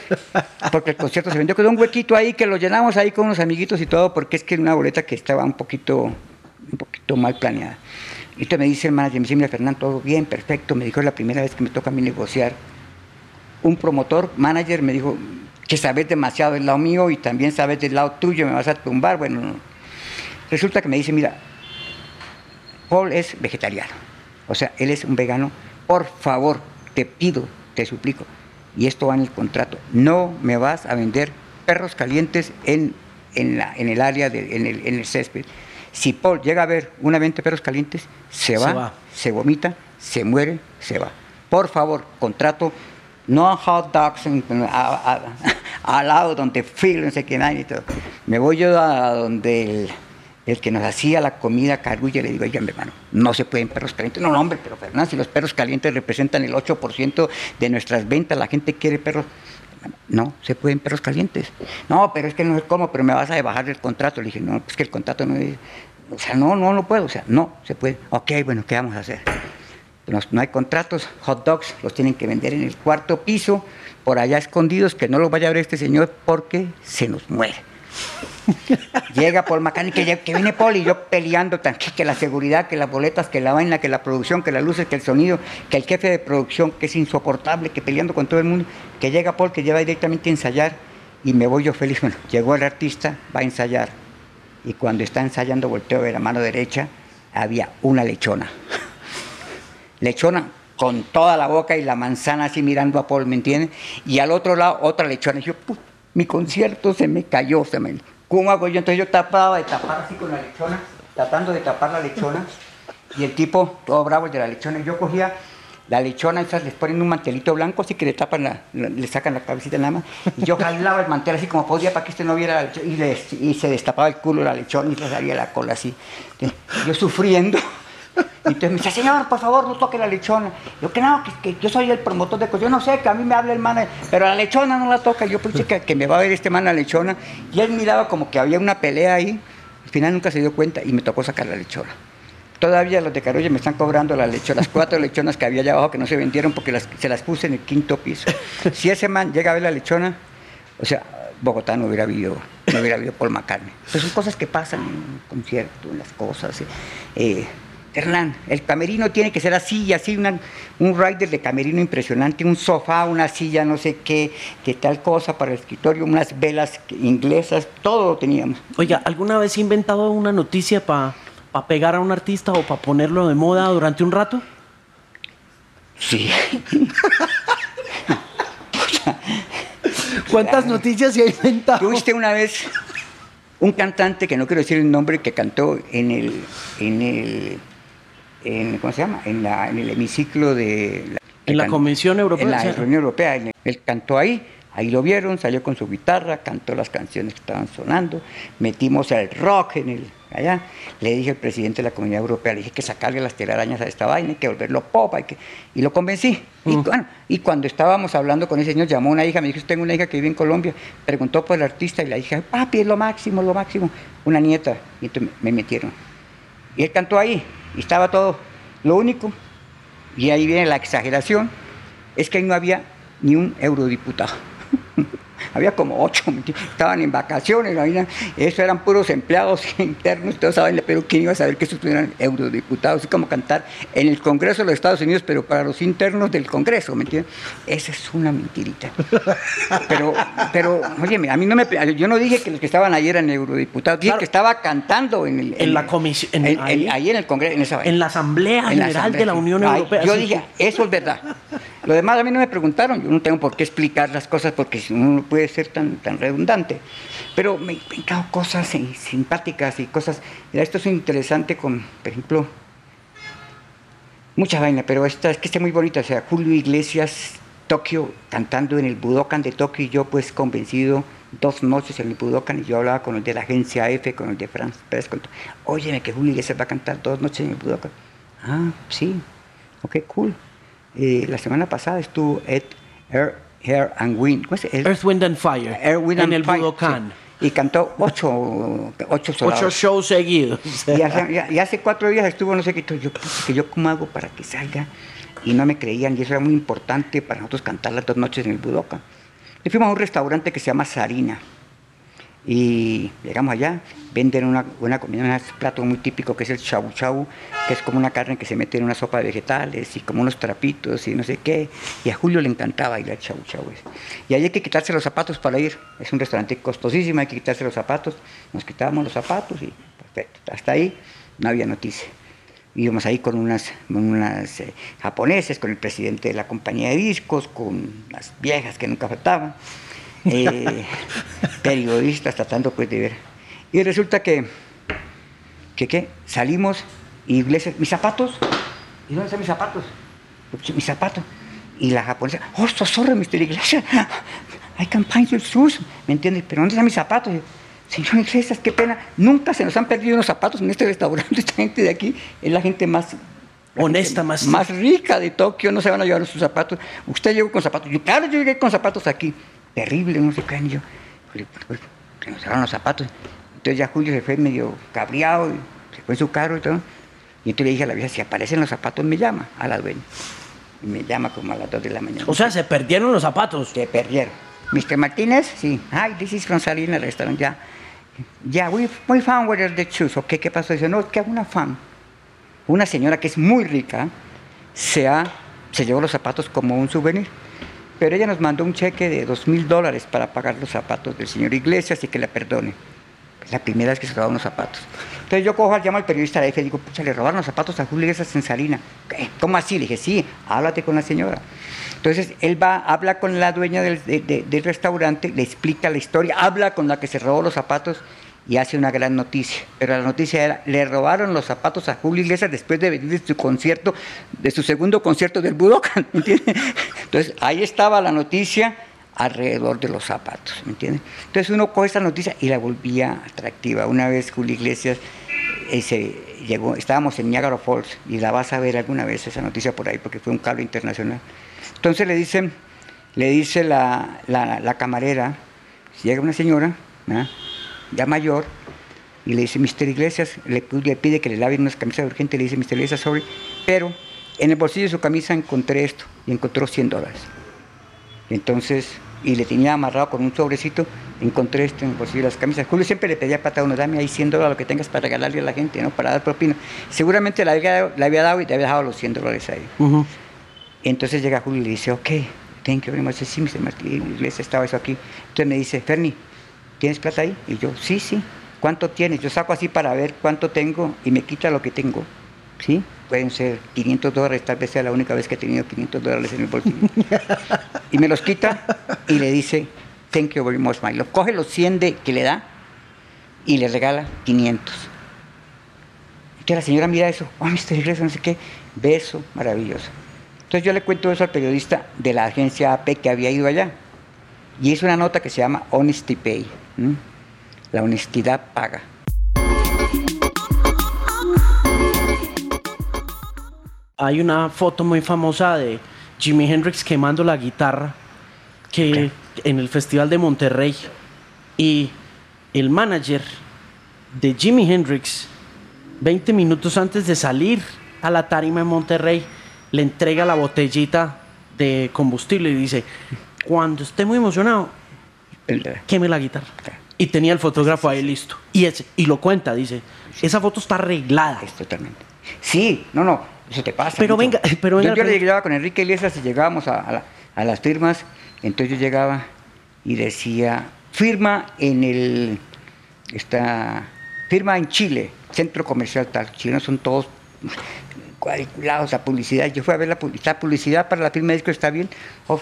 Porque el concierto se vendió, quedó un huequito ahí que lo llenamos ahí con unos amiguitos y todo, porque es que era una boleta que estaba un poquito, un poquito mal planeada. Y entonces me dice el manager, me dice, mira Fernando, todo bien, perfecto. Me dijo, es la primera vez que me toca a mí negociar. Un promotor, manager, me dijo, que sabes demasiado del lado mío y también sabes del lado tuyo, me vas a tumbar. Bueno, resulta que me dice, mira, Paul es vegetariano. O sea, él es un vegano. Por favor, te pido, te suplico, y esto va en el contrato, no me vas a vender perros calientes en, en, la, en el área, de, en, el, en el césped. Si Paul llega a ver una venta de perros calientes, se va, se vomita, se muere, se va. Por favor, contrato, no hot dogs al lado donde Phil, no sé qué, nadie y todo. Me voy yo a donde el, que nos hacía la comida carulla le digo, oiga, mi hermano, no se pueden perros calientes. No, no, hombre, pero Fernando, si los perros calientes representan el 8% de nuestras ventas, la gente quiere perros. No, se pueden perros calientes. No, pero es que no es como, pero me vas a bajar el contrato. Le dije, no, pues que el contrato no es o sea, no, no, no puedo. O sea, no, se puede. Ok, bueno, ¿qué vamos a hacer? No, hay contratos, hot dogs los tienen que vender en el cuarto piso, por allá escondidos, que no los vaya a ver este señor porque se nos muere. Llega Paul McCartney, que, viene Paul y yo peleando, que la seguridad, que las boletas, que la vaina, que la producción, que las luces, que el sonido, que el jefe de producción, que es insoportable, que peleando con todo el mundo, que llega Paul, que lleva directamente a ensayar y me voy yo feliz. Bueno, llegó el artista, va a ensayar y cuando está ensayando volteo de la mano derecha, había una lechona. lechona con toda la boca y la manzana así mirando a Paul, ¿me entiendes? Y al otro lado otra lechona. Y yo, mi concierto se me cayó, se me... ¿Cómo hago yo? Entonces yo tapaba de tapar así con la lechona, tratando de tapar la lechona. Y el tipo, todo bravo, el de la lechona, yo cogía la lechona, esas les ponen un mantelito blanco, así que le tapan, la, le sacan la cabecita nada más. Y yo jalaba el mantel así como podía para que este no viera y, y, se destapaba el culo la lechona y le salía la cola así. Yo sufriendo. Y entonces me dice, señor, por favor, no toque la lechona. Yo, que no, que, yo soy el promotor de cosas. Yo no sé, que a mí me habla el man, pero la lechona no la toca. Yo pensé que, que me va a ver este man la lechona. Y él miraba como que había una pelea ahí. Al final nunca se dio cuenta y me tocó sacar la lechona. Todavía los de Carulla me están cobrando las lechonas, las cuatro lechonas que había allá abajo que no se vendieron porque se las puse en el quinto piso. Si ese man llega a ver la lechona, o sea, Bogotá no hubiera habido, no hubiera habido Paul McCartney. Pues son cosas que pasan en un concierto, en las cosas. Eh, Hernán, el camerino tiene que ser así y así, un rider de camerino impresionante, un sofá, una silla, no sé qué, qué tal cosa para el escritorio, unas velas inglesas, todo lo teníamos. Oiga, ¿alguna vez he inventado una noticia para pegar a un artista o para ponerlo de moda durante un rato? Sí. ¿Cuántas noticias ha inventado? Tuviste una vez un cantante, que no quiero decir el nombre, que cantó en el, en el ¿cómo se llama? En, la, en el hemiciclo de... La, en la Convención Europea. En la Unión Europea. Él cantó ahí, ahí lo vieron, salió con su guitarra, cantó las canciones que estaban sonando, metimos el rock en el, allá. Le dije al presidente de la Comunidad Europea, le dije que sacarle las telarañas a esta vaina, hay que volverlo pop, que, y lo convencí. Y, mm. bueno, y cuando estábamos hablando con ese señor, llamó a una hija, me dijo, tengo una hija que vive en Colombia, preguntó por el artista y le dije, papi, es lo máximo, lo máximo. Una nieta, y entonces me metieron. Y él cantó ahí, y estaba todo. Lo único, y ahí viene la exageración, es que no había ni un eurodiputado. había como ocho, estaban en vacaciones, eso eran puros empleados internos, todos saben, pero ¿quién iba a saber que esos eran eurodiputados? Es como cantar en el Congreso de los Estados Unidos, pero para los internos del Congreso, ¿me entiendes? Esa es una mentirita. Pero, pero, oye, a mí no me, yo no dije que los que estaban ahí eran eurodiputados, dije que estaba cantando en el... En, la comisión, ahí, en el Congreso, en esa En la Asamblea General de la Unión Europea. Yo dije, eso es verdad. Lo demás a mí no me preguntaron, yo no tengo por qué explicar las cosas porque uno no puede ser tan, tan redundante. Pero me quedado cosas simpáticas y cosas. esto es interesante con, por ejemplo, mucha vaina, pero esta es que está muy bonita. O sea, Julio Iglesias, Tokio, cantando en el Budokan de Tokio y yo pues convencido dos noches en el Budokan y yo hablaba con el de la agencia F, con el de France Press. Óyeme que Julio Iglesias va a cantar dos noches en el Budokan. Ah, sí, ok, cool. Eh, la semana pasada estuvo Ed Air, and Wind. Earth, Wind and Fire. en el Budokan. Y cantó ocho, ocho, ocho shows seguidos. Y hace, cuatro días estuvo, no sé qué, yo, que yo cómo hago para que salga. Y no me creían, y eso era muy importante para nosotros cantar las dos noches en el Budokan. Y fuimos a un restaurante que se llama Sarina. Y llegamos allá, venden una, una comida, un plato muy típico que es el chau chau, que es como una carne que se mete en una sopa de vegetales y como unos trapitos y no sé qué. Y a Julio le encantaba ir al chau chau. Y ahí hay que quitarse los zapatos para ir. Es un restaurante costosísimo, hay que quitarse los zapatos. Nos quitábamos los zapatos y perfecto. Hasta ahí no había noticia. Íbamos ahí con unas, unas eh, japoneses, con el presidente de la compañía de discos, con las viejas que nunca faltaban eh, periodistas tratando pues de ver. Y resulta que, que ¿qué? salimos y Iglesias, mis zapatos, ¿y dónde están mis zapatos? Pues, mis zapatos. Y la japonesa, oh, sorry, Mr. Iglesias, I can find your shoes, ¿me entiendes? Pero ¿dónde están mis zapatos? Señor Iglesias, qué pena, nunca se nos han perdido los zapatos en este restaurante, esta gente de aquí es la gente más honesta, más... más rica de Tokio, no se van a llevar sus zapatos. Usted llegó con zapatos, yo claro, yo llegué con zapatos aquí terrible, no sé qué. Y yo, pues, que nos cerraron los zapatos. Entonces ya Julio se fue medio cabreado, y se fue en su carro y todo. Y entonces le dije a la vieja, si aparecen los zapatos, me llama a la dueña. Y me llama como a las 2 de la mañana. O sea, se perdieron los zapatos. Se perdieron. Mr. Martínez, sí. Ay, this is from Salina Restaurant, ya. Ya, we, we found where the shoes. Ok, ¿qué pasó? Dice, no, es que una fan, una señora que es muy rica, se, ha, se llevó los zapatos como un souvenir pero ella nos mandó un cheque de dos mil dólares para pagar los zapatos del señor Iglesias y que le perdone. Es la primera vez que se robaron los zapatos. Entonces yo cojo, llamo al periodista de F y digo, pucha, le robaron los zapatos a Julio Iglesias en Salina. ¿Cómo así? Le dije, sí, háblate con la señora. Entonces él va, habla con la dueña del, del restaurante, le explica la historia, habla con la que se robó los zapatos y hace una gran noticia. Pero la noticia era, le robaron los zapatos a Julio Iglesias después de venir de su concierto, de su segundo concierto del Budokan, ¿me entiendes? Entonces ahí estaba la noticia alrededor de los zapatos, ¿me entiendes? Entonces uno coge esa noticia y la volvía atractiva. Una vez Julio Iglesias eh, llegó, estábamos en Niagara Falls y la vas a ver alguna vez esa noticia por ahí porque fue un cable internacional. Entonces le dice, le dice la, la, camarera, llega una señora, ¿no? Ya mayor, y le dice, Mr. Iglesias, le, pide que le laven unas camisas urgentes, le dice, Mr. Iglesias, sorry, pero en el bolsillo de su camisa encontré esto, y encontró 100 dólares. Entonces, y le tenía amarrado con un sobrecito, encontré este en el bolsillo de las camisas. Julio siempre le pedía plata a uno, dame ahí 100 dólares lo que tengas para regalarle a la gente, ¿no? Para dar propina. Seguramente le había, le había dado y le había dejado los 100 dólares ahí. Entonces llega Julio y le dice, ok, thank you very much. Sí, Mr. Martínez, estaba eso aquí. Entonces me dice, Ferni, ¿tienes plata ahí? Y yo, sí, sí. ¿Cuánto tienes? Yo saco así para ver cuánto tengo y me quita lo que tengo. ¿Sí? Pueden ser 500 dólares, tal vez sea la única vez que he tenido 500 dólares en el bolsillo. y me los quita y le dice, thank you very much, Lo coge los 100 de, que le da y le regala 500. Que la señora mira eso, oh, Mr. Iglesia, no sé qué, beso, maravilloso. Entonces yo le cuento eso al periodista de la agencia AP que había ido allá. Y hizo una nota que se llama Honesty Pay. La honestidad paga. Hay una foto muy famosa de Jimi Hendrix quemando la guitarra que en el Festival de Monterrey y el manager de Jimi Hendrix 20 minutos antes de salir a la tarima en Monterrey le entrega la botellita de combustible y dice cuando esté muy emocionado queme la guitarra. Y tenía el fotógrafo ahí listo. Y ese, y lo cuenta dice esa foto está arreglada es totalmente sí no no eso te pasa. Pero venga, pero Yo, le llegaba con Enrique Iglesias y llegábamos a, las firmas, entonces yo llegaba y decía, firma en el, esta, firma en Chile, centro comercial tal, chilenos son todos cuadriculados, la publicidad, yo fui a ver la publicidad, publicidad para la firma de disco está bien, oh,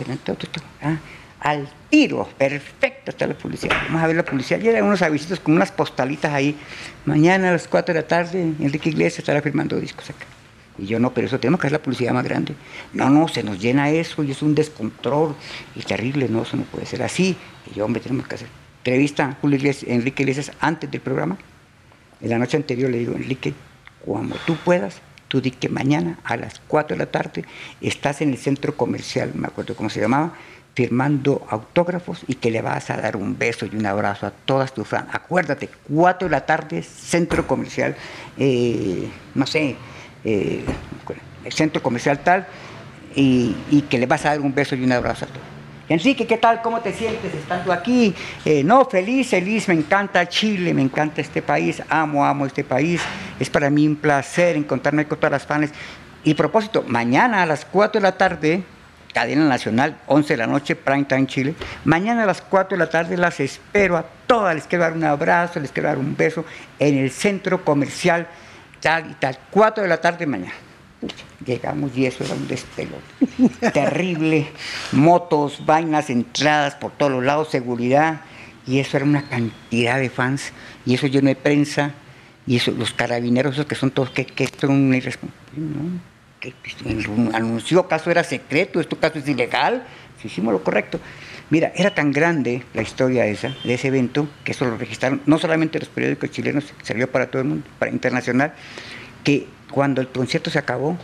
ah, al tiro, perfecto está la publicidad, vamos a ver la publicidad, y eran unos avisitos con unas postalitas ahí, mañana a las 4 de la tarde Enrique Iglesias estará firmando discos acá. Y yo no, pero eso tenemos que hacer la publicidad más grande. No, no, se nos llena eso y es un descontrol y terrible, no, eso no puede ser así. Y yo, hombre, tenemos que hacer. Entrevista a Julio Iglesias, Enrique Iglesias antes del programa. En la noche anterior le digo, Enrique, cuando tú puedas, tú di que mañana a las 4 de la tarde estás en el centro comercial, me acuerdo cómo se llamaba, firmando autógrafos y que le vas a dar un beso y un abrazo a todas tus fans. Acuérdate, 4 de la tarde, centro comercial, eh, no sé, eh, el centro comercial tal, y, que le vas a dar un beso y un abrazo a todos. Enrique, ¿qué tal? ¿Cómo te sientes estando aquí? Eh, no, feliz, feliz, me encanta Chile, me encanta este país, amo, amo este país. Es para mí un placer encontrarme con todas las fans. Y propósito, mañana a las 4 de la tarde, cadena nacional, 11 de la noche, prime time Chile. Mañana a las 4 de la tarde las espero a todas, les quiero dar un abrazo, les quiero dar un beso en el centro comercial tal y tal. Cuatro de la tarde mañana. Llegamos y eso era un despelo terrible. Motos, vainas, entradas por todos los lados, seguridad. Y eso era una cantidad de fans. Y eso lleno de prensa. Y eso, los carabineros, esos que son todos, que, que son irresponsables. ¿no? Que, anunció caso era secreto, esto caso es ilegal. Si hicimos lo correcto. Mira, era tan grande la historia esa, de ese evento, que eso lo registraron no solamente los periódicos chilenos, salió para todo el mundo, para internacional, que cuando el concierto se acabó,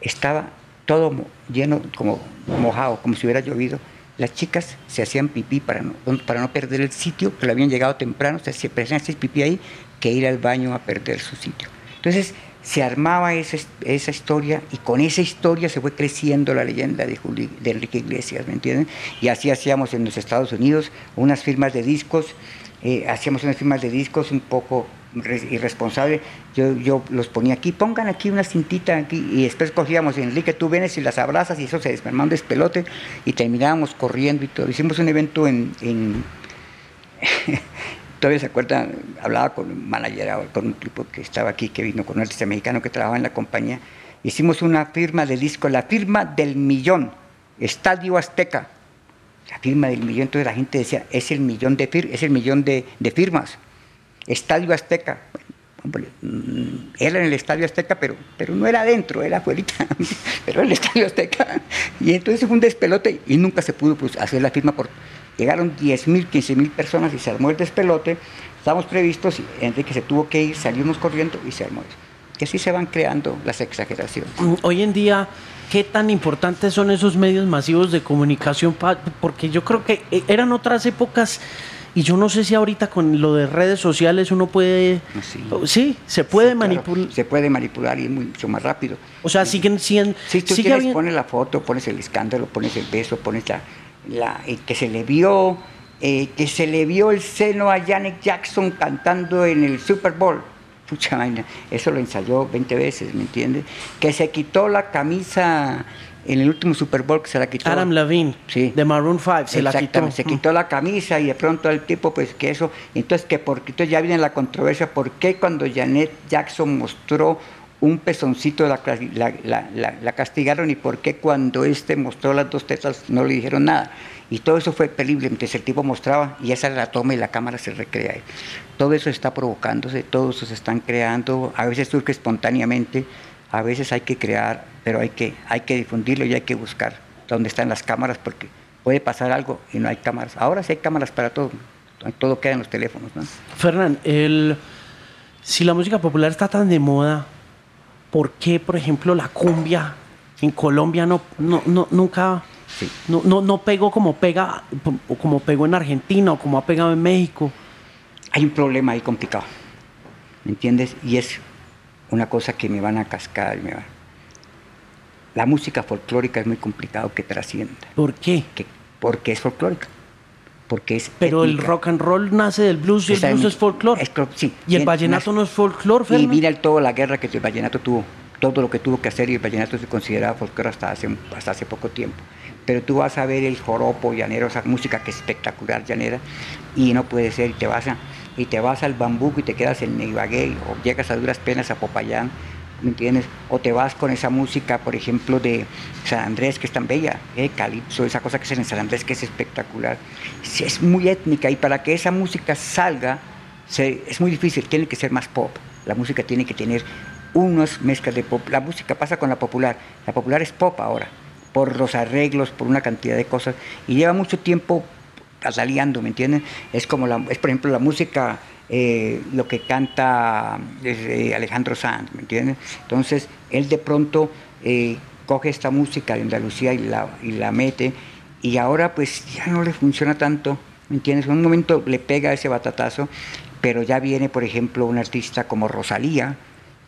estaba todo lleno, como mojado, como si hubiera llovido. Las chicas se hacían pipí para no, para no perder el sitio, pero habían llegado temprano, se hacían pipí ahí, que ir al baño a perder su sitio. Entonces, se armaba esa, esa, historia y con esa historia se fue creciendo la leyenda de, de Enrique Iglesias, ¿me entienden? Y así hacíamos en los Estados Unidos unas firmas de discos, eh, hacíamos unas firmas de discos un poco irresponsables, yo, yo los ponía aquí, pongan aquí una cintita aquí y después cogíamos, Enrique, tú vienes y las abrazas y eso se despermaba un despelote y terminábamos corriendo y todo. Hicimos un evento en todavía se acuerdan, hablaba con un manager, con un tipo que estaba aquí, que vino con un artista mexicano que trabajaba en la compañía. Hicimos una firma de disco, la firma del millón, Estadio Azteca. La firma del millón, entonces la gente decía, es el millón de, fir es el millón de, firmas. Estadio Azteca. Mm, era en el Estadio Azteca, pero, pero no era adentro, era afuera, pero el Estadio Azteca. Y entonces fue un despelote y nunca se pudo pues, hacer la firma por Llegaron 10.000, 15.000 personas y se armó el despelote. Estábamos previstos, y Enrique se tuvo que ir, salimos corriendo y se armó eso. Que así se van creando las exageraciones. Mm, hoy en día, ¿qué tan importantes son esos medios masivos de comunicación? Porque yo creo que eh, eran otras épocas y yo no sé si ahorita con lo de redes sociales uno puede... Sí, se puede manipular. se puede manipular y mucho más rápido. O sea, siguen siendo... Si tú pones la foto, pones el escándalo, pones el beso, pones la la, eh, que se le vio, eh, que se le vio el seno a Janet Jackson cantando en el Super Bowl. Pucha vaina, eso lo ensayó 20 veces, ¿me entiendes? Que se quitó la camisa en el último Super Bowl que se la quitó. Adam Levine, Sí. de Maroon 5, se la quitó. Se quitó la camisa y de pronto el tipo, pues que eso, entonces que porque entonces ya viene la controversia, ¿por qué cuando Janet Jackson mostró un pezoncito la, la, castigaron y por qué cuando este mostró las dos tetas no le dijeron nada? Y todo eso fue terrible, entonces el tipo mostraba y esa la toma y la cámara se recrea. Todo eso está provocándose, todo eso se están creando, a veces surge espontáneamente, a veces hay que crear, pero hay que, hay que difundirlo y hay que buscar dónde están las cámaras porque puede pasar algo y no hay cámaras. Ahora sí hay cámaras para todo, todo queda en los teléfonos. ¿no? Fernán, el, si la música popular está tan de moda, ¿por qué, por ejemplo, la cumbia en Colombia no, no, no- nunca Sí. no, no, no pegó como pega o como pegó en Argentina o como ha pegado en México? Hay un problema ahí complicado, ¿me entiendes? Y es una cosa que me van a cascar y me va. La música folclórica es muy complicado que trascienda, ¿Por qué? que, porque es folclórica, porque es Pero el rock and roll nace del blues y el blues es folclore. sí, y el vallenato nace- no es folclore, Y mira el- toda la guerra que el vallenato tuvo, todo lo que tuvo que hacer y el vallenato se consideraba folclore hasta hace, hasta hace poco tiempo. Pero tú vas a ver el joropo llanero, esa música que es espectacular llanera, y no puede ser, y te vas, a, y te vas al bambuco y te quedas en Neibagué, o llegas a duras penas a Popayán, ¿me entiendes? O te vas con esa música, por ejemplo, de San Andrés, que es tan bella, eh, Calipso, esa cosa que es en San Andrés, que es espectacular. Es muy étnica, y para que esa música salga, es muy difícil, tiene que ser más pop. La música tiene que tener unas mezclas de pop. La música pasa con la popular. La popular es pop ahora, por los arreglos, por una cantidad de cosas. Y lleva mucho tiempo ¿me entienden? Es como, la, es por ejemplo, la música, eh, lo que canta eh, Alejandro Sanz, ¿me entienden? Entonces, él de pronto eh, coge esta música de Andalucía y la, y la mete, y ahora pues ya no le funciona tanto, ¿me entiendes? En un momento le pega ese batatazo, pero ya viene, por ejemplo, un artista como Rosalía,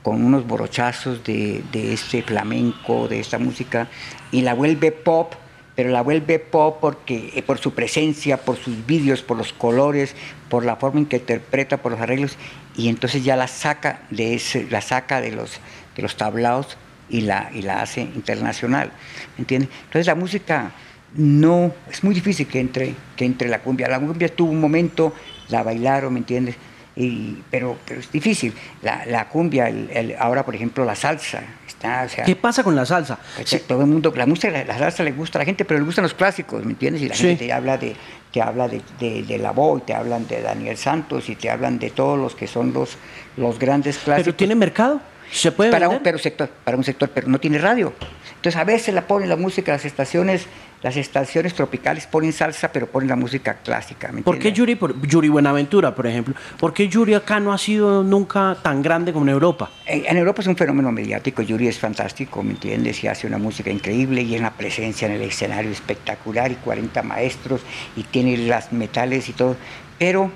con unos borochazos de, de este flamenco, de esta música, y la vuelve pop, pero la vuelve pop porque eh, por su presencia, por sus vídeos, por los colores, por la forma en que interpreta, por los arreglos, y entonces ya la saca de ese, la saca de los, de los tablaos y la, y la hace internacional. ¿me ¿Entiendes? Entonces la música no, es muy difícil que entre, que entre la cumbia. La cumbia tuvo un momento, la bailaron, ¿me entiendes? Y, pero, pero es difícil. La, la cumbia, el- el- ahora por ejemplo la salsa, está, o sea, ¿Qué pasa con la salsa? todo el mundo, la música, la, la salsa le gusta a la gente, pero le gustan los clásicos, ¿me entiendes? Y la Sí. gente te habla de, te habla de, de, de La Voz, te hablan de Daniel Santos y te hablan de todos los que son los, los grandes clásicos ¿Pero tiene mercado? ¿Se puede para un, pero sector, para un sector, pero no tiene radio. Entonces a veces la ponen la música, las estaciones, las estaciones tropicales ponen salsa, pero ponen la música clásica. ¿me ¿Por qué? Yuri, por- Yuri Buenaventura, por ejemplo? ¿Por qué Yuri acá no ha sido nunca tan grande como en Europa? En, en Europa es un fenómeno mediático, Yuri es fantástico, ¿me entiendes? Y hace una música increíble y es una presencia en el escenario espectacular y 40 maestros y tiene las metales y todo. Pero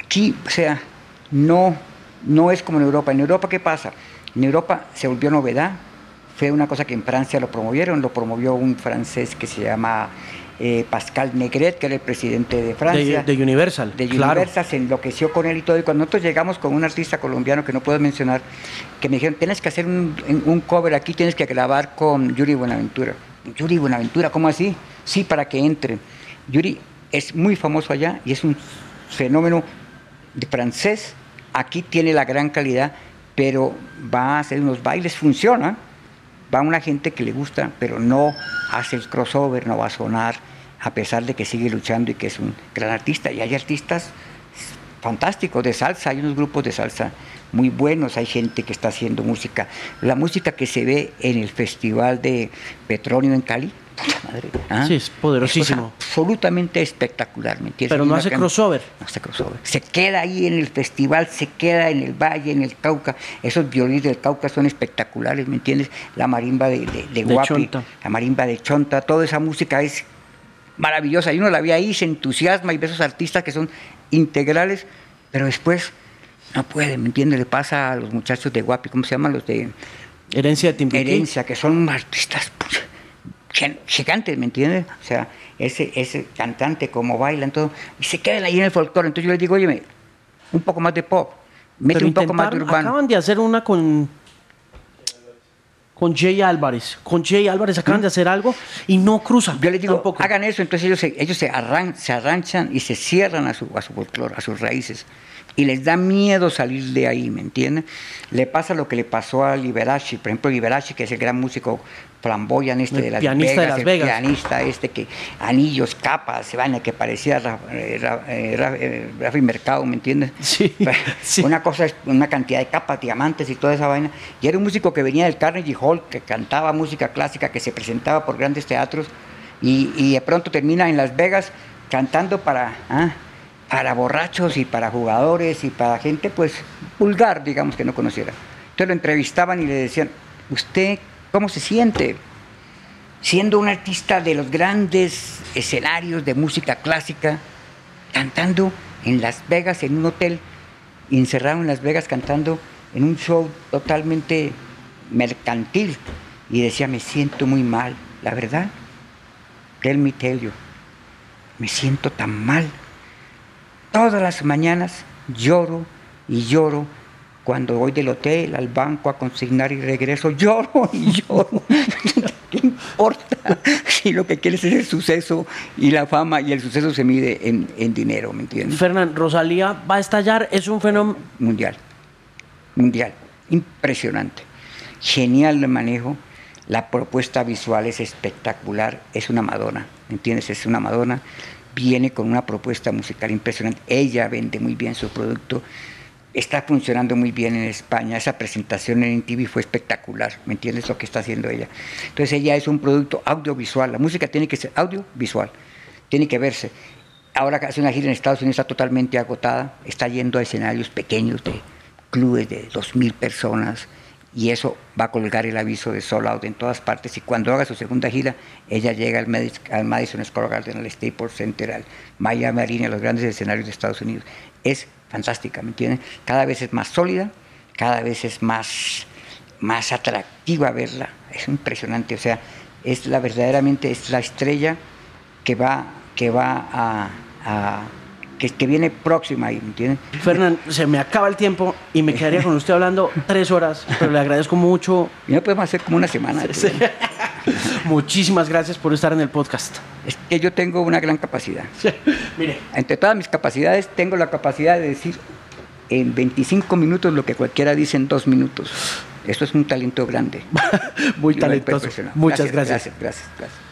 aquí, o sea, no, no es como en Europa. En Europa, ¿qué pasa? En Europa se volvió novedad, fue una cosa que en Francia lo promovieron, lo promovió un francés que se llama eh, Pascal Negret, que era el presidente de Francia De, de Universal. de claro. Universal, se enloqueció con él y todo. Y cuando nosotros llegamos con un artista colombiano que no puedo mencionar, que me dijeron, tienes que hacer un, un cover aquí, tienes que grabar con Yuri Buenaventura. Yuri Buenaventura, ¿cómo así? Sí, para que entre. Yuri es muy famoso allá y es un fenómeno de francés. Aquí tiene la gran calidad, pero va a hacer unos bailes, funciona. Va una gente que le gusta, pero no hace el crossover, no va a sonar, a pesar de que sigue luchando y que es un gran artista. Y hay artistas fantásticos de salsa, hay unos grupos de salsa muy buenos, hay gente que está haciendo música. La música que se ve en el Festival de Petronio en Cali, madre, ¿ah? Sí, es poderosísimo. cosa absolutamente espectacular, ¿me entiendes? Pero no hace crossover. no hace crossover. Se queda ahí en el festival, se queda en el valle, en el Cauca. Esos violines del Cauca son espectaculares, ¿me entiendes? La marimba de, de, de De Guapi, la marimba de Chonta, toda esa música es maravillosa. Y uno la ve ahí, se entusiasma y ve esos artistas que son integrales, pero después no puede, ¿me entiendes? Le pasa a los muchachos de Guapi, ¿cómo se llaman? Los de Herencia de Timbiquí. Herencia, que son artistas pues, gigantes, ¿me entiendes? O sea, ese, ese cantante, como bailan, todo, y se quedan ahí en el folclore. Entonces yo les digo, oye, un poco más de pop, mete un poco más de urbano. Acaban de hacer una con con Jay Álvarez. Con Jay Álvarez acaban de hacer algo y no cruzan. Yo les digo, hagan eso, entonces ellos se, ellos se, arran, se arranchan y se cierran a su, a su folclore, a sus raíces y les da miedo salir de ahí, ¿me entienden? Le pasa lo que le pasó a Liberace, por ejemplo, Liberace, que es el gran músico flamboyan este de las, pianista Vegas, de las el Vegas, pianista este que anillos, capas, se van que parecía eh, eh, eh, Mercado, ¿me entiendes? Sí, sí, Una cosa, una cantidad de capas, diamantes y toda esa vaina. Y era un músico que venía del Carnegie Hall, que cantaba música clásica, que se presentaba por grandes teatros y, y de pronto termina en Las Vegas cantando para... ¿ah? Para borrachos y para jugadores y para gente pues vulgar, digamos, que no conociera. Entonces lo entrevistaban y le decían, ¿usted cómo se siente siendo un artista de los grandes escenarios de música clásica, cantando en Las Vegas, en un hotel, encerrado en Las Vegas, cantando en un show totalmente mercantil? Y decía, me siento muy mal, la verdad, tell me tell you, me siento tan mal Todas las mañanas lloro y lloro. Cuando voy del hotel al banco a consignar y regreso, lloro y lloro. ¿Qué importa si lo que quieres es el suceso y la fama y el suceso se mide en, dinero, ¿me entiendes? Fernán, Rosalía va a estallar, es un fenómeno... Mundial, mundial, impresionante. Genial el manejo, la propuesta visual es espectacular, es una Madonna, ¿me entiendes? Es una Madonna viene con una propuesta musical impresionante. Ella vende muy bien su producto, está funcionando muy bien en España. Esa presentación en TV fue espectacular, ¿me entiendes lo que está haciendo ella? Entonces ella es un producto audiovisual, la música tiene que ser audiovisual, tiene que verse. Ahora hace una gira en Estados Unidos está totalmente agotada, está yendo a escenarios pequeños de clubes de 2.000 personas, y eso va a colgar el aviso de Soul Out en todas partes. Y cuando haga su segunda gira, ella llega al, Madison Square Garden, al Staples Center, al Miami Arena, a los grandes escenarios de Estados Unidos. Es fantástica, ¿me entienden? Cada vez es más sólida, cada vez es más, más atractiva verla. Es impresionante, o sea, es la verdaderamente es la estrella que va, que va a que, viene próxima ahí, ¿me entienden? Fernán, se me acaba el tiempo y me quedaría con usted hablando tres horas, pero le agradezco mucho. Y no podemos hacer como una semana. Muchísimas gracias por estar en el podcast. Es que yo tengo una gran capacidad. Mire. Entre todas mis capacidades, tengo la capacidad de decir en 25 minutos lo que cualquiera dice en dos minutos. Eso es un talento grande. Muy talentoso. Muchas gracias. Gracias, gracias, gracias.